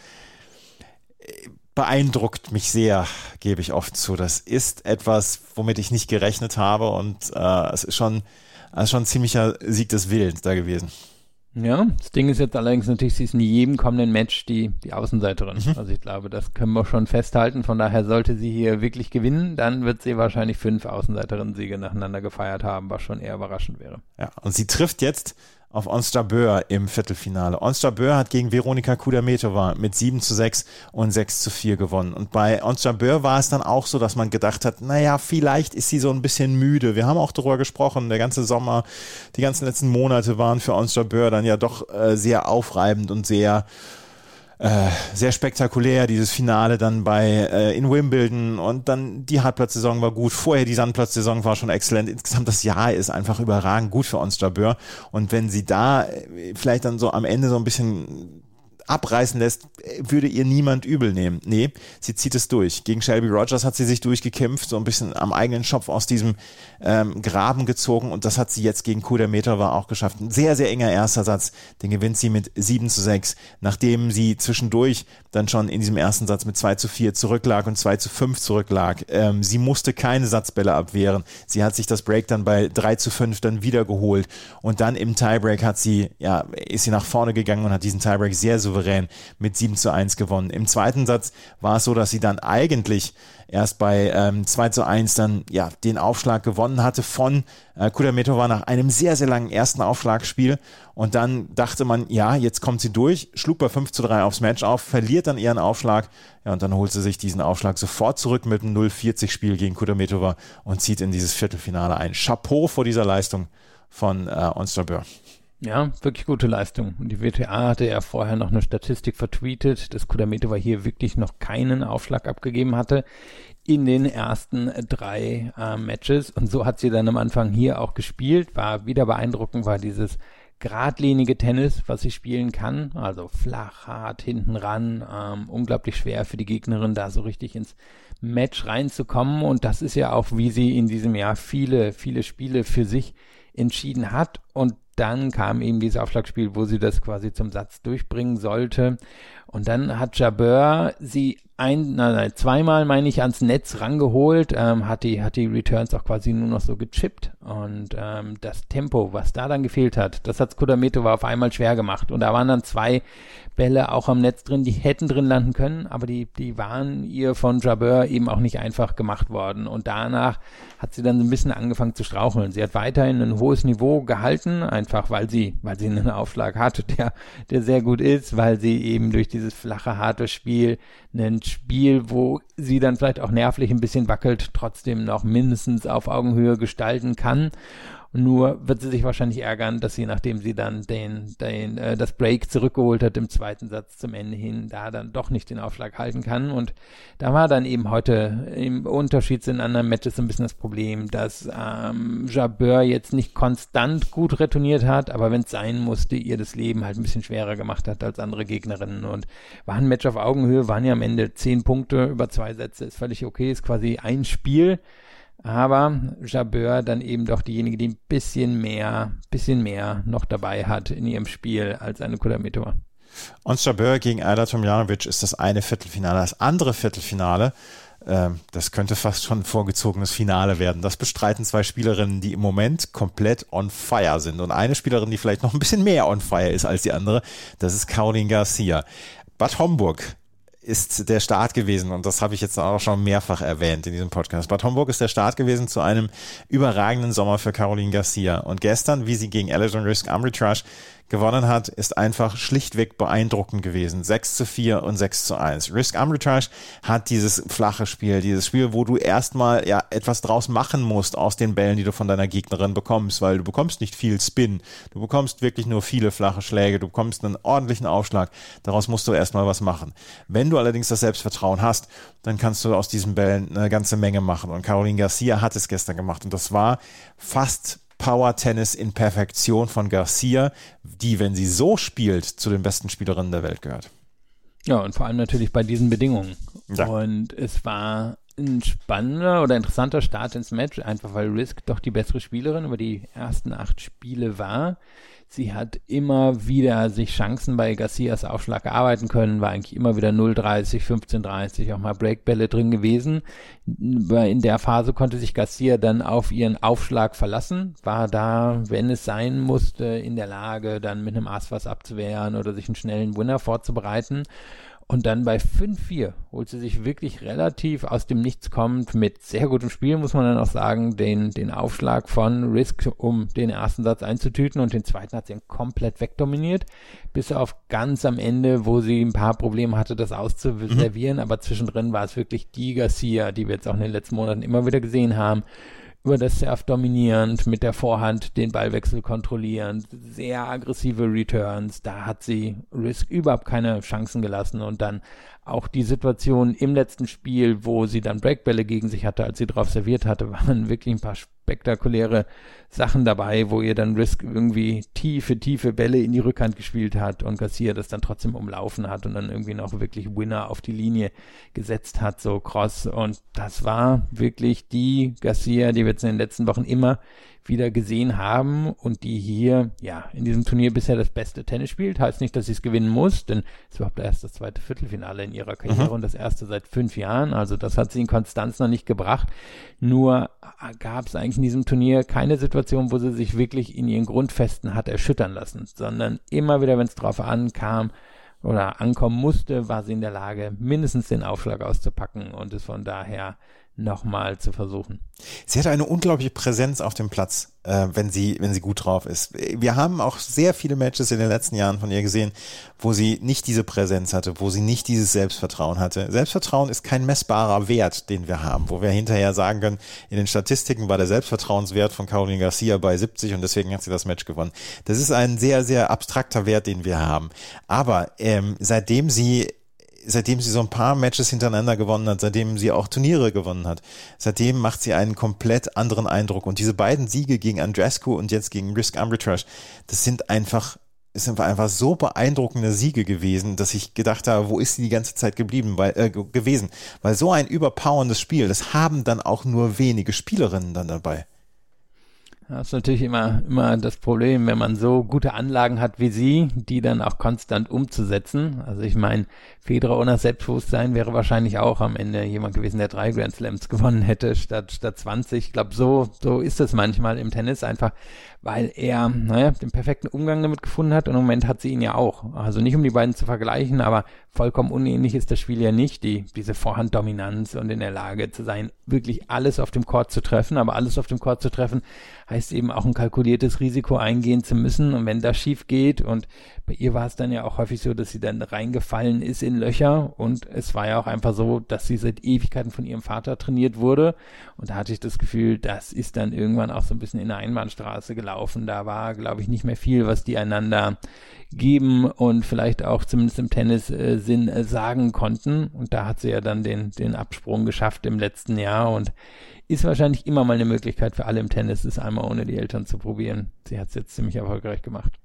äh, beeindruckt mich sehr, gebe ich oft zu. Das ist etwas, womit ich nicht gerechnet habe und äh, es ist schon, ist schon ein ziemlicher Sieg des Willens da gewesen. Ja, das Ding ist jetzt allerdings natürlich, sie ist in jedem kommenden Match die, die Außenseiterin. Mhm. Also ich glaube, das können wir schon festhalten. Von daher sollte sie hier wirklich gewinnen, dann wird sie wahrscheinlich fünf Außenseiterinnen-Siege nacheinander gefeiert haben, was schon eher überraschend wäre. Ja, und sie trifft jetzt auf Onstar Böhr im Viertelfinale. Onstar Böhr hat gegen Veronika Kudametova mit 7 zu 6 und 6 zu 4 gewonnen. Und bei Onstar Böhr war es dann auch so, dass man gedacht hat, naja, vielleicht ist sie so ein bisschen müde. Wir haben auch darüber gesprochen, der ganze Sommer, die ganzen letzten Monate waren für Onstar Böhr dann ja doch äh, sehr aufreibend und sehr äh, sehr spektakulär, dieses Finale dann bei äh, in Wimbledon und dann die Hartplatzsaison war gut, vorher die Sandplatzsaison war schon exzellent. Insgesamt das Jahr ist einfach überragend gut für uns Jabeur und wenn sie da äh, vielleicht dann so am Ende so ein bisschen abreißen lässt, würde ihr niemand übel nehmen. Nee, sie zieht es durch. Gegen Shelby Rogers hat sie sich durchgekämpft, so ein bisschen am eigenen Schopf aus diesem ähm, Graben gezogen und das hat sie jetzt gegen Kudameter war auch geschafft. Ein sehr, sehr enger erster Satz, den gewinnt sie mit 7 zu 6, nachdem sie zwischendurch dann schon in diesem ersten Satz mit 2 zu 4 zurücklag und 2 zu 5 zurücklag. Ähm, sie musste keine Satzbälle abwehren. Sie hat sich das Break dann bei 3 zu 5 dann wiedergeholt und dann im Tiebreak hat sie, ja, ist sie nach vorne gegangen und hat diesen Tiebreak sehr souverän souverän mit 7 zu 1 gewonnen. Im zweiten Satz war es so, dass sie dann eigentlich erst bei ähm, 2 zu 1 dann ja den Aufschlag gewonnen hatte von äh, Kudametova nach einem sehr, sehr langen ersten Aufschlagspiel. Und dann dachte man, ja, jetzt kommt sie durch, schlug bei 5 zu 3 aufs Match auf, verliert dann ihren Aufschlag. Ja, und dann holt sie sich diesen Aufschlag sofort zurück mit einem 0-40-Spiel gegen Kudametova und zieht in dieses Viertelfinale ein. Chapeau vor dieser Leistung von äh, Onsterbeur. Ja, wirklich gute Leistung. Und die WTA hatte ja vorher noch eine Statistik vertweetet, dass Kudametova hier wirklich noch keinen Aufschlag abgegeben hatte in den ersten drei äh, Matches. Und so hat sie dann am Anfang hier auch gespielt. War wieder beeindruckend, war dieses geradlinige Tennis, was sie spielen kann. Also flach, hart, hinten ran. Ähm, unglaublich schwer für die Gegnerin, da so richtig ins Match reinzukommen. Und das ist ja auch, wie sie in diesem Jahr viele, viele Spiele für sich entschieden hat. Und dann kam eben dieses Aufschlagspiel, wo sie das quasi zum Satz durchbringen sollte. Und dann hat Jabeur sie ein, nein, nein, zweimal, meine ich, ans Netz rangeholt, ähm, hat die, hat die Returns auch quasi nur noch so gechippt. Und ähm, das Tempo, was da dann gefehlt hat, das hat Skudametova auf einmal schwer gemacht. Und da waren dann zwei Bälle auch am Netz drin, die hätten drin landen können, aber die, die waren ihr von Jabeur eben auch nicht einfach gemacht worden. Und danach hat sie dann so ein bisschen angefangen zu straucheln. Sie hat weiterhin ein hohes Niveau gehalten, einfach weil sie, weil sie einen Aufschlag hatte, der, der sehr gut ist, weil sie eben durch dieses flache, harte Spiel ein Spiel, wo sie dann vielleicht auch nervlich ein bisschen wackelt, trotzdem noch mindestens auf Augenhöhe gestalten kann. Nur wird sie sich wahrscheinlich ärgern, dass sie, nachdem sie dann den, den, äh, das Break zurückgeholt hat im zweiten Satz zum Ende hin, da dann doch nicht den Aufschlag halten kann. Und da war dann eben heute im Unterschied zu den anderen Matches so ein bisschen das Problem, dass ähm, Jabeur jetzt nicht konstant gut retourniert hat, aber wenn es sein musste, ihr das Leben halt ein bisschen schwerer gemacht hat als andere Gegnerinnen. Und war ein Match auf Augenhöhe, waren ja am Ende zehn Punkte über zwei Sätze, ist völlig okay, ist quasi ein Spiel aber Jabeur dann eben doch diejenige, die ein bisschen mehr, bisschen mehr noch dabei hat in ihrem Spiel als eine Kudametova. Und Jabeur gegen Ayla Tomjanovic ist das eine Viertelfinale. Das andere Viertelfinale, äh, das könnte fast schon ein vorgezogenes Finale werden. Das bestreiten zwei Spielerinnen, die im Moment komplett on fire sind. Und eine Spielerin, die vielleicht noch ein bisschen mehr on fire ist als die andere, das ist Caroline Garcia. Bad Homburg ist der Start gewesen und das habe ich jetzt auch schon mehrfach erwähnt in diesem Podcast. Bad Homburg ist der Start gewesen zu einem überragenden Sommer für Caroline Garcia und gestern, wie sie gegen Alison Risk Amritrash gewonnen hat, ist einfach schlichtweg beeindruckend gewesen. 6 zu 4 und 6 zu 1. Risk Arbitrage hat dieses flache Spiel, dieses Spiel, wo du erstmal ja etwas draus machen musst aus den Bällen, die du von deiner Gegnerin bekommst, weil du bekommst nicht viel Spin. Du bekommst wirklich nur viele flache Schläge. Du bekommst einen ordentlichen Aufschlag. Daraus musst du erstmal was machen. Wenn du allerdings das Selbstvertrauen hast, dann kannst du aus diesen Bällen eine ganze Menge machen. Und Caroline Garcia hat es gestern gemacht. Und das war fast Power-Tennis in Perfektion von Garcia, die, wenn sie so spielt, zu den besten Spielerinnen der Welt gehört. Ja, und vor allem natürlich bei diesen Bedingungen. Ja. Und es war ein spannender oder interessanter Start ins Match, einfach weil Risk doch die bessere Spielerin über die ersten acht Spiele war. Sie hat immer wieder sich Chancen bei Garcias Aufschlag erarbeiten können, war eigentlich immer wieder 0,30, 15,30, auch mal Breakbälle drin gewesen. In der Phase konnte sich Garcia dann auf ihren Aufschlag verlassen, war da, wenn es sein musste, in der Lage, dann mit einem Ass was abzuwehren oder sich einen schnellen Winner vorzubereiten. Und dann bei 5-4 holt sie sich wirklich relativ aus dem Nichts kommt mit sehr gutem Spiel, muss man dann auch sagen, den, den Aufschlag von Risk, um den ersten Satz einzutüten und den zweiten hat sie komplett wegdominiert, bis auf ganz am Ende, wo sie ein paar Probleme hatte, das auszuservieren, mhm. aber zwischendrin war es wirklich die Garcia, die wir jetzt auch in den letzten Monaten immer wieder gesehen haben, über das Surf dominierend, mit der Vorhand den Ballwechsel kontrollieren, sehr aggressive Returns. Da hat sie Risk überhaupt keine Chancen gelassen und dann auch die Situation im letzten Spiel, wo sie dann Breakbälle gegen sich hatte, als sie drauf serviert hatte, waren wirklich ein paar spektakuläre Sachen dabei, wo ihr dann Risk irgendwie tiefe, tiefe Bälle in die Rückhand gespielt hat und Garcia das dann trotzdem umlaufen hat und dann irgendwie noch wirklich Winner auf die Linie gesetzt hat, so cross. Und das war wirklich die Garcia, die wir jetzt in den letzten Wochen immer wieder gesehen haben und die hier, ja, in diesem Turnier bisher das beste Tennis spielt. Heißt nicht, dass sie es gewinnen muss, denn es ist überhaupt erst das zweite Viertelfinale in ihrer Karriere mhm. und das erste seit fünf Jahren. Also das hat sie in Konstanz noch nicht gebracht. Nur gab es eigentlich in diesem Turnier keine Situation, wo sie sich wirklich in ihren Grundfesten hat erschüttern lassen, sondern immer wieder, wenn es drauf ankam, oder ankommen musste, war sie in der Lage, mindestens den Aufschlag auszupacken und es von daher nochmal zu versuchen. Sie hat eine unglaubliche Präsenz auf dem Platz, äh, wenn sie, wenn sie gut drauf ist. Wir haben auch sehr viele Matches in den letzten Jahren von ihr gesehen, wo sie nicht diese Präsenz hatte, wo sie nicht dieses Selbstvertrauen hatte. Selbstvertrauen ist kein messbarer Wert, den wir haben, wo wir hinterher sagen können, in den Statistiken war der Selbstvertrauenswert von Caroline Garcia bei 70 und deswegen hat sie das Match gewonnen. Das ist ein sehr, sehr abstrakter Wert, den wir haben. Aber ähm, seitdem sie seitdem sie so ein paar Matches hintereinander gewonnen hat, seitdem sie auch Turniere gewonnen hat, seitdem macht sie einen komplett anderen Eindruck. Und diese beiden Siege gegen Andrescu und jetzt gegen Risk Arbitrage, das sind einfach es sind einfach so beeindruckende Siege gewesen, dass ich gedacht habe, wo ist sie die ganze Zeit geblieben, weil, äh, gewesen? Weil so ein überpowerndes Spiel, das haben dann auch nur wenige Spielerinnen dann dabei. Das ist natürlich immer, immer das Problem, wenn man so gute Anlagen hat wie sie, die dann auch konstant umzusetzen. Also ich meine, Federer ohne Selbstbewusstsein wäre wahrscheinlich auch am Ende jemand gewesen, der drei Grand Slams gewonnen hätte statt, statt 20. Ich glaube, so, so ist es manchmal im Tennis einfach, weil er, naja, den perfekten Umgang damit gefunden hat. Und im Moment hat sie ihn ja auch. Also nicht um die beiden zu vergleichen, aber vollkommen unähnlich ist das Spiel ja nicht, die, diese Vorhanddominanz und in der Lage zu sein, wirklich alles auf dem Court zu treffen, aber alles auf dem Court zu treffen, heißt eben auch ein kalkuliertes Risiko eingehen zu müssen. Und wenn das schief geht und bei ihr war es dann ja auch häufig so, dass sie dann reingefallen ist in Löcher. Und es war ja auch einfach so, dass sie seit Ewigkeiten von ihrem Vater trainiert wurde. Und da hatte ich das Gefühl, das ist dann irgendwann auch so ein bisschen in der Einbahnstraße gelaufen. Da war, glaube ich, nicht mehr viel, was die einander geben und vielleicht auch zumindest im Tennis äh, Sinn äh, sagen konnten. Und da hat sie ja dann den, den Absprung geschafft im letzten Jahr und ist wahrscheinlich immer mal eine Möglichkeit für alle im Tennis, es einmal ohne die Eltern zu probieren. Sie hat es jetzt ziemlich erfolgreich gemacht.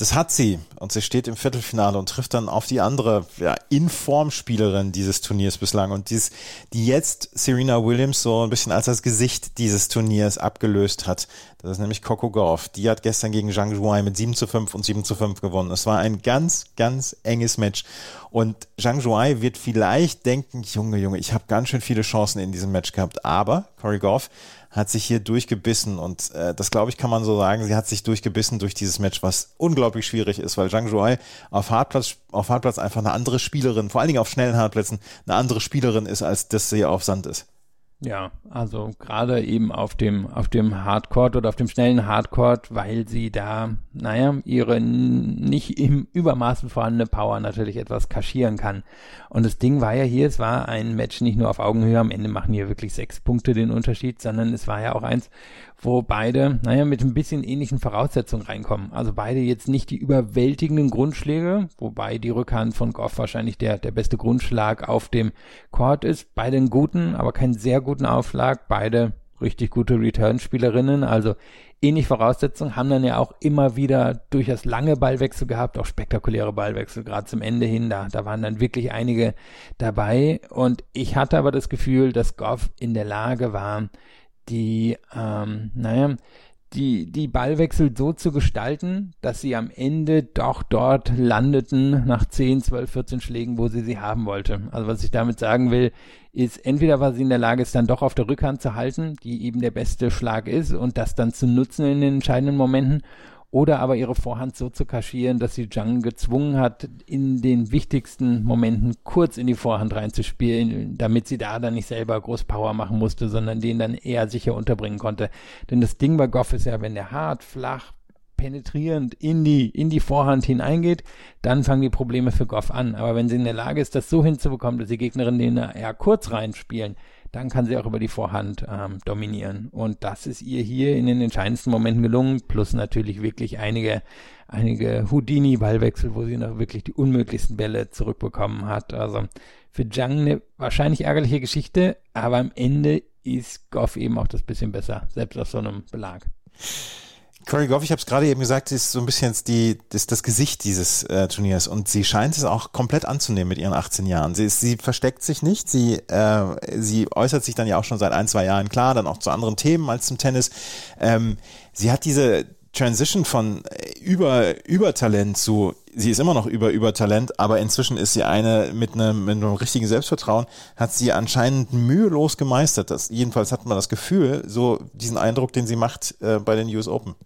Das hat sie und sie steht im Viertelfinale und trifft dann auf die andere ja, Informspielerin dieses Turniers bislang und dies, die jetzt Serena Williams so ein bisschen als das Gesicht dieses Turniers abgelöst hat. Das ist nämlich Coco Gauff. Die hat gestern gegen Zhang Zhuai mit 7 zu 5 und 7 zu 5 gewonnen. Es war ein ganz, ganz enges Match und Zhang Zhuai wird vielleicht denken, Junge, Junge, ich habe ganz schön viele Chancen in diesem Match gehabt, aber Cory Gauff hat sich hier durchgebissen und äh, das glaube ich kann man so sagen, sie hat sich durchgebissen durch dieses Match, was unglaublich schwierig ist, weil Zhang Zhuai auf Hartplatz, auf Hartplatz einfach eine andere Spielerin, vor allen Dingen auf schnellen Hartplätzen, eine andere Spielerin ist, als dass sie auf Sand ist. Ja, also gerade eben auf dem, auf dem Hardcore oder auf dem schnellen Hardcore, weil sie da, naja, ihre nicht im Übermaßen vorhandene Power natürlich etwas kaschieren kann. Und das Ding war ja hier, es war ein Match nicht nur auf Augenhöhe, am Ende machen hier wirklich sechs Punkte den Unterschied, sondern es war ja auch eins, wo beide, naja, mit ein bisschen ähnlichen Voraussetzungen reinkommen. Also beide jetzt nicht die überwältigenden Grundschläge, wobei die Rückhand von Goff wahrscheinlich der, der beste Grundschlag auf dem Court ist. Beide einen guten, aber keinen sehr guten Aufschlag. Beide richtig gute Return-Spielerinnen, also ähnlich Voraussetzungen, haben dann ja auch immer wieder durchaus lange Ballwechsel gehabt, auch spektakuläre Ballwechsel, gerade zum Ende hin, da, da waren dann wirklich einige dabei und ich hatte aber das Gefühl, dass Goff in der Lage war, die, ähm, naja, die, die Ballwechsel so zu gestalten, dass sie am Ende doch dort landeten nach 10, 12, 14 Schlägen, wo sie sie haben wollte. Also was ich damit sagen will, ist entweder war sie in der Lage, es dann doch auf der Rückhand zu halten, die eben der beste Schlag ist und das dann zu nutzen in den entscheidenden Momenten oder aber ihre Vorhand so zu kaschieren, dass sie Zhang gezwungen hat, in den wichtigsten Momenten kurz in die Vorhand reinzuspielen, damit sie da dann nicht selber groß Power machen musste, sondern den dann eher sicher unterbringen konnte. Denn das Ding bei Goff ist ja, wenn der hart, flach, penetrierend in die, in die Vorhand hineingeht, dann fangen die Probleme für Goff an. Aber wenn sie in der Lage ist, das so hinzubekommen, dass die Gegnerinnen den eher kurz reinspielen, dann kann sie auch über die Vorhand ähm, dominieren. Und das ist ihr hier in den entscheidendsten Momenten gelungen, plus natürlich wirklich einige, einige Houdini-Ballwechsel, wo sie noch wirklich die unmöglichsten Bälle zurückbekommen hat. Also für Zhang eine wahrscheinlich ärgerliche Geschichte, aber am Ende ist Goff eben auch das bisschen besser, selbst auf so einem Belag. Corey Goff, ich habe es gerade eben gesagt, ist so ein bisschen die, das, das Gesicht dieses äh, Turniers und sie scheint es auch komplett anzunehmen mit ihren 18 Jahren. Sie, sie versteckt sich nicht, sie, äh, sie äußert sich dann ja auch schon seit ein, zwei Jahren klar, dann auch zu anderen Themen als zum Tennis. Ähm, sie hat diese Transition von äh, über Übertalent zu, sie ist immer noch über Übertalent, aber inzwischen ist sie eine mit einem, mit einem richtigen Selbstvertrauen, hat sie anscheinend mühelos gemeistert. Das, jedenfalls hat man das Gefühl, so diesen Eindruck, den sie macht äh, bei den US Open.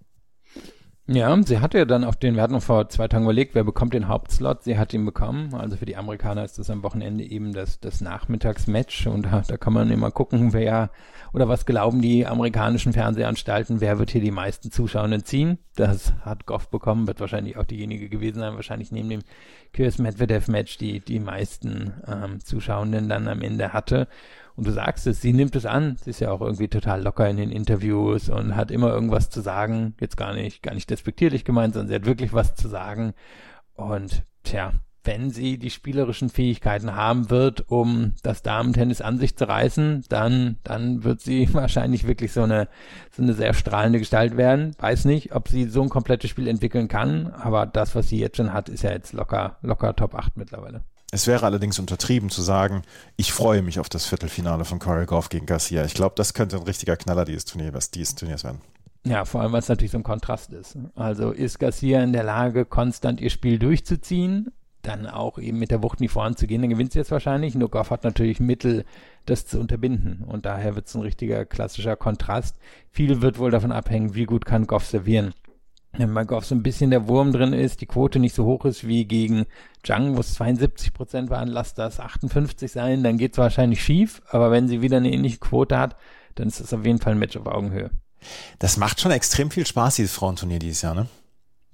Ja, sie hatte ja dann auf den, wir hatten vor zwei Tagen überlegt, wer bekommt den Hauptslot. Sie hat ihn bekommen. Also für die Amerikaner ist das am Wochenende eben das, das Nachmittagsmatch. Und da, da kann man immer gucken, wer oder was glauben die amerikanischen Fernsehanstalten, wer wird hier die meisten Zuschauenden ziehen. Das hat Goff bekommen, wird wahrscheinlich auch diejenige gewesen sein, wahrscheinlich neben dem Kyrgios Medvedev Match, die die meisten ähm, Zuschauenden dann am Ende hatte. Und du sagst es, sie nimmt es an. Sie ist ja auch irgendwie total locker in den Interviews und hat immer irgendwas zu sagen. Jetzt gar nicht, gar nicht despektierlich gemeint, sondern sie hat wirklich was zu sagen. Und tja, wenn sie die spielerischen Fähigkeiten haben wird, um das Damentennis an sich zu reißen, dann, dann wird sie wahrscheinlich wirklich so eine, so eine sehr strahlende Gestalt werden. Weiß nicht, ob sie so ein komplettes Spiel entwickeln kann, aber das, was sie jetzt schon hat, ist ja jetzt locker, locker Top 8 mittlerweile. Es wäre allerdings untertrieben zu sagen, ich freue mich auf das Viertelfinale von Corey Goff gegen Garcia. Ich glaube, das könnte ein richtiger Knaller dieses, Turnier, dieses Turniers werden. Ja, vor allem, weil es natürlich so ein Kontrast ist. Also ist Garcia in der Lage, konstant ihr Spiel durchzuziehen, dann auch eben mit der Wucht nie voranzugehen, dann gewinnt sie jetzt wahrscheinlich. Nur Goff hat natürlich Mittel, das zu unterbinden. Und daher wird es ein richtiger klassischer Kontrast. Viel wird wohl davon abhängen, wie gut kann Goff servieren bei Goff so ein bisschen der Wurm drin ist, die Quote nicht so hoch ist wie gegen Zhang, wo es 72 Prozent waren, lass das 58 sein, dann geht es wahrscheinlich schief, aber wenn sie wieder eine ähnliche Quote hat, dann ist das auf jeden Fall ein Match auf Augenhöhe. Das macht schon extrem viel Spaß, dieses Frauenturnier dieses Jahr, ne?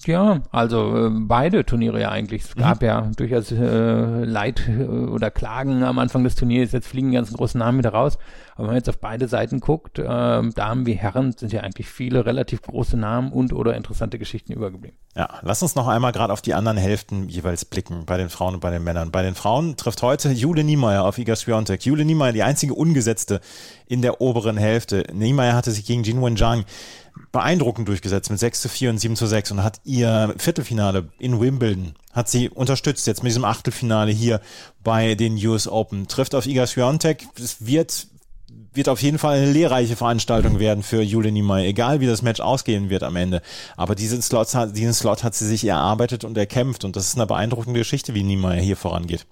Ja, also äh, beide Turniere ja eigentlich. Es gab mhm. ja durchaus äh, Leid äh, oder Klagen am Anfang des Turniers. Jetzt fliegen die ganzen großen Namen wieder raus. Aber wenn man jetzt auf beide Seiten guckt, äh, Damen wie Herren, sind ja eigentlich viele relativ große Namen und oder interessante Geschichten übergeblieben. Ja, lass uns noch einmal gerade auf die anderen Hälften jeweils blicken, bei den Frauen und bei den Männern. Bei den Frauen trifft heute Jule Niemeyer auf Iga Swiatek. Jule Niemeyer, die einzige Ungesetzte in der oberen Hälfte. Niemeyer hatte sich gegen Jin Zhang beeindruckend durchgesetzt mit 6 zu 4 und 7 zu 6 und hat ihr Viertelfinale in Wimbledon, hat sie unterstützt jetzt mit diesem Achtelfinale hier bei den US Open. Trifft auf Iga Swiatek. Es wird wird auf jeden Fall eine lehrreiche Veranstaltung werden für Julie Niemeyer, egal wie das Match ausgehen wird am Ende. Aber diesen Slot, diesen Slot hat sie sich erarbeitet und erkämpft und das ist eine beeindruckende Geschichte, wie Niemeyer hier vorangeht.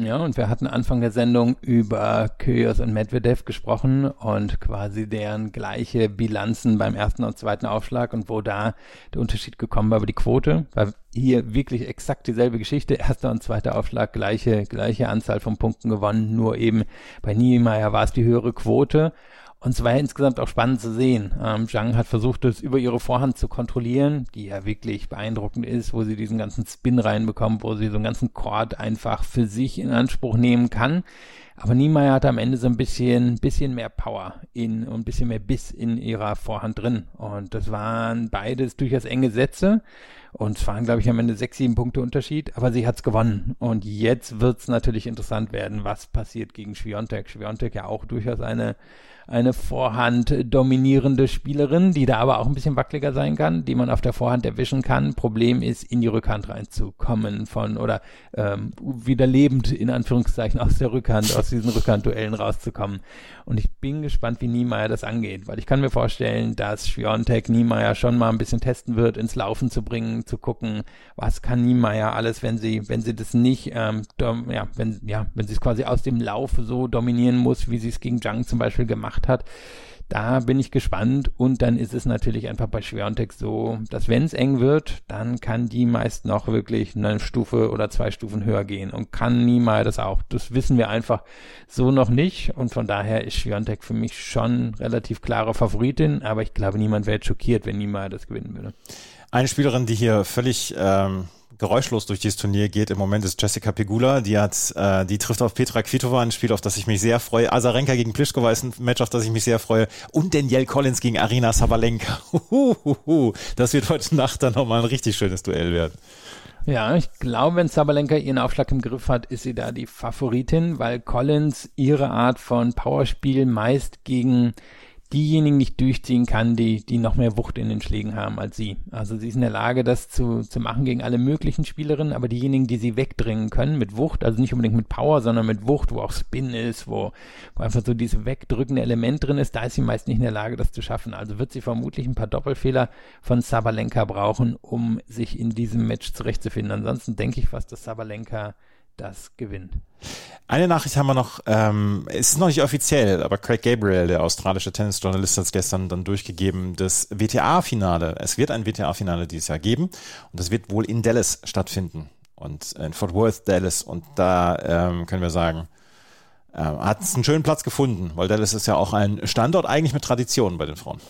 Ja, und wir hatten Anfang der Sendung über Kyrgios und Medvedev gesprochen und quasi deren gleiche Bilanzen beim ersten und zweiten Aufschlag und wo da der Unterschied gekommen war über die Quote. War hier wirklich exakt dieselbe Geschichte. Erster und zweiter Aufschlag, gleiche, gleiche Anzahl von Punkten gewonnen, nur eben bei Niemeyer war es die höhere Quote. Und es war ja insgesamt auch spannend zu sehen. Ähm, Zhang hat versucht, es über ihre Vorhand zu kontrollieren, die ja wirklich beeindruckend ist, wo sie diesen ganzen Spin reinbekommt, wo sie so einen ganzen Chord einfach für sich in Anspruch nehmen kann. Aber Niemeyer hatte am Ende so ein bisschen, bisschen mehr Power in und ein bisschen mehr Biss in ihrer Vorhand drin. Und das waren beides durchaus enge Sätze. Und es waren, glaube ich, am Ende sechs, sieben Punkte Unterschied, aber sie hat's gewonnen. Und jetzt wird's natürlich interessant werden, was passiert gegen Schwiontek. Schwiontek ja auch durchaus eine eine Vorhand dominierende Spielerin, die da aber auch ein bisschen wackeliger sein kann, die man auf der Vorhand erwischen kann. Problem ist, in die Rückhand reinzukommen von oder ähm, wieder lebend in Anführungszeichen aus der Rückhand, aus diesen Rückhandduellen rauszukommen. Und ich bin gespannt, wie Niemeyer das angeht, weil ich kann mir vorstellen, dass Schwiontek Niemeyer schon mal ein bisschen testen wird, ins Laufen zu bringen, zu gucken, was kann Niemeyer alles, wenn sie, wenn sie das nicht, ähm, ja, wenn, ja, wenn sie es quasi aus dem Lauf so dominieren muss, wie sie es gegen Zhang zum Beispiel gemacht gemacht hat. Da bin ich gespannt und dann ist es natürlich einfach bei Schwerontex so, dass wenn es eng wird, dann kann die meist noch wirklich eine Stufe oder zwei Stufen höher gehen und kann niemals das auch. Das wissen wir einfach so noch nicht und von daher ist Schwerontex für mich schon relativ klare Favoritin, aber ich glaube, niemand wäre schockiert, wenn niemals das gewinnen würde. Eine Spielerin, die hier völlig ähm, geräuschlos durch dieses Turnier geht im Moment ist Jessica Pegula. Die hat, äh, die trifft auf Petra Kvitova, ein Spiel, auf das ich mich sehr freue. Azarenka gegen Pliskova ist ein Match, auf das ich mich sehr freue. Und Danielle Collins gegen Arina Sabalenka. Das wird heute Nacht dann nochmal ein richtig schönes Duell werden. Ja, ich glaube, wenn Sabalenka ihren Aufschlag im Griff hat, ist sie da die Favoritin, weil Collins ihre Art von Powerspiel meist gegen diejenigen nicht durchziehen kann, die, die noch mehr Wucht in den Schlägen haben als sie. Also sie ist in der Lage, das zu, zu machen gegen alle möglichen Spielerinnen, aber diejenigen, die sie wegdringen können mit Wucht, also nicht unbedingt mit Power, sondern mit Wucht, wo auch Spin ist, wo, wo einfach so dieses wegdrückende Element drin ist, da ist sie meist nicht in der Lage, das zu schaffen. Also wird sie vermutlich ein paar Doppelfehler von Sabalenka brauchen, um sich in diesem Match zurechtzufinden. Ansonsten denke ich fast, dass Sabalenka das gewinnt. Eine Nachricht haben wir noch, ähm, es ist noch nicht offiziell, aber Craig Gabriel, der australische Tennisjournalist, hat es gestern dann durchgegeben, das WTA-Finale, es wird ein WTA-Finale dieses Jahr geben und das wird wohl in Dallas stattfinden und in Fort Worth, Dallas und da ähm, können wir sagen, äh, hat es einen schönen Platz gefunden, weil Dallas ist ja auch ein Standort eigentlich mit Tradition bei den Frauen.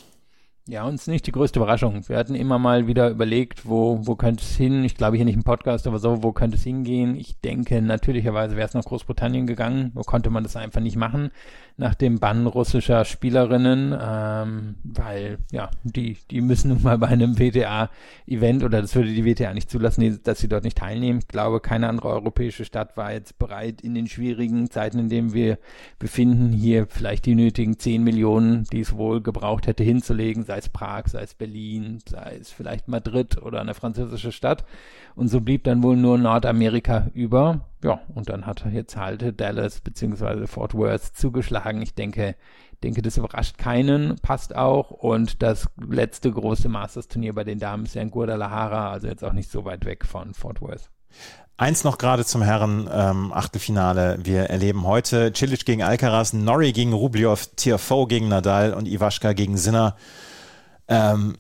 Ja, uns nicht die größte Überraschung. Wir hatten immer mal wieder überlegt, wo, wo könnte es hin? Ich glaube hier nicht im Podcast, aber so, wo könnte es hingehen? Ich denke, natürlicherweise wäre es nach Großbritannien gegangen. Wo konnte man das einfach nicht machen? nach dem Bann russischer Spielerinnen, ähm, weil ja, die, die müssen nun mal bei einem WTA-Event oder das würde die WTA nicht zulassen, dass sie dort nicht teilnehmen. Ich glaube, keine andere europäische Stadt war jetzt bereit, in den schwierigen Zeiten, in denen wir befinden, hier vielleicht die nötigen 10 Millionen, die es wohl gebraucht hätte, hinzulegen, sei es Prag, sei es Berlin, sei es vielleicht Madrid oder eine französische Stadt. Und so blieb dann wohl nur Nordamerika über. Ja, und dann hat jetzt halt Dallas beziehungsweise Fort Worth zugeschlagen. Ich denke, denke, das überrascht keinen, passt auch. Und das letzte große Masters-Turnier bei den Damen ist ja in Guadalajara, also jetzt auch nicht so weit weg von Fort Worth. Eins noch gerade zum Herren ähm, Achtelfinale. Wir erleben heute Cilic gegen Alcaraz, Norrie gegen Rublev, Tiafoe gegen Nadal und Iwaschka gegen Sinner ähm,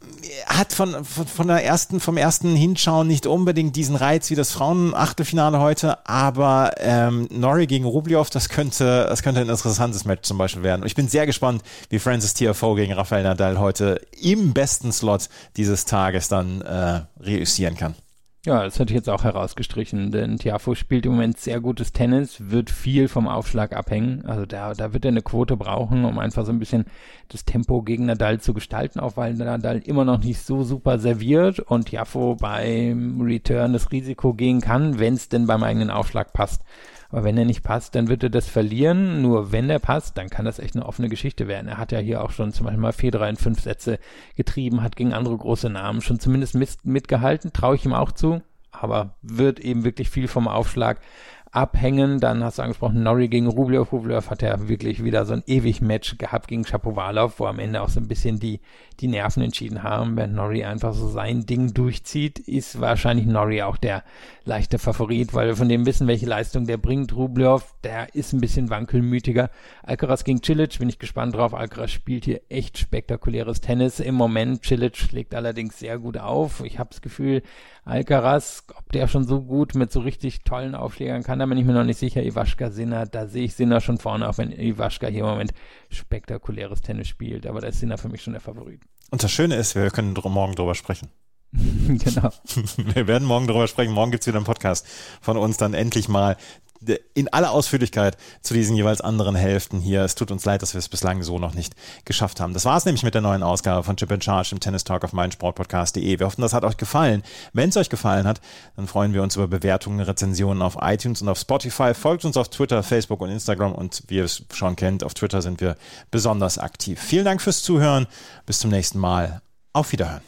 hat von, von, von der ersten, vom ersten Hinschauen nicht unbedingt diesen Reiz wie das Frauen-Achtelfinale heute, aber ähm, Norrie gegen Rublev, das könnte, das könnte ein interessantes Match zum Beispiel werden. Und ich bin sehr gespannt, wie Francis TFO gegen Rafael Nadal heute im besten Slot dieses Tages dann äh, reüssieren kann. Ja, das hätte ich jetzt auch herausgestrichen, denn Tiafo spielt im Moment sehr gutes Tennis, wird viel vom Aufschlag abhängen. Also da, da wird er eine Quote brauchen, um einfach so ein bisschen das Tempo gegen Nadal zu gestalten, auch weil Nadal immer noch nicht so super serviert und Tiafo beim Return das Risiko gehen kann, wenn es denn beim eigenen Aufschlag passt. Aber wenn er nicht passt, dann wird er das verlieren. Nur wenn er passt, dann kann das echt eine offene Geschichte werden. Er hat ja hier auch schon zum Beispiel mal Federer in fünf Sätze getrieben, hat gegen andere große Namen schon zumindest mit, mitgehalten, traue ich ihm auch zu. Aber wird eben wirklich viel vom Aufschlag abhängen. Dann hast du angesprochen, Norrie gegen Rublev. Rublev hat ja wirklich wieder so ein ewig Match gehabt gegen Shapovalov, wo am Ende auch so ein bisschen die, die Nerven entschieden haben. Wenn Norrie einfach so sein Ding durchzieht, ist wahrscheinlich Norrie auch der leichte Favorit, weil wir von dem wissen, welche Leistung der bringt. Rublev, der ist ein bisschen wankelmütiger. Alcaraz gegen Cilic, bin ich gespannt drauf. Alcaraz spielt hier echt spektakuläres Tennis im Moment. Cilic legt allerdings sehr gut auf. Ich habe das Gefühl, Alcaraz, ob der schon so gut mit so richtig tollen Aufschlägern kann, da bin ich mir noch nicht sicher. Iwaschka Sinner, da sehe ich Sinner schon vorne, auch wenn Iwaschka hier im Moment spektakuläres Tennis spielt. Aber da ist Sinner für mich schon der Favorit. Und das Schöne ist, wir können morgen drüber sprechen. genau. Wir werden morgen darüber sprechen. Morgen gibt's wieder einen Podcast von uns, dann endlich mal in aller Ausführlichkeit zu diesen jeweils anderen Hälften hier. Es tut uns leid, dass wir es bislang so noch nicht geschafft haben. Das war es nämlich mit der neuen Ausgabe von Chip in Charge im Tennis Talk auf meinsportpodcast.de. Wir hoffen, das hat euch gefallen. Wenn es euch gefallen hat, dann freuen wir uns über Bewertungen, Rezensionen auf iTunes und auf Spotify. Folgt uns auf Twitter, Facebook und Instagram und wie ihr es schon kennt, auf Twitter sind wir besonders aktiv. Vielen Dank fürs Zuhören. Bis zum nächsten Mal. Auf Wiederhören.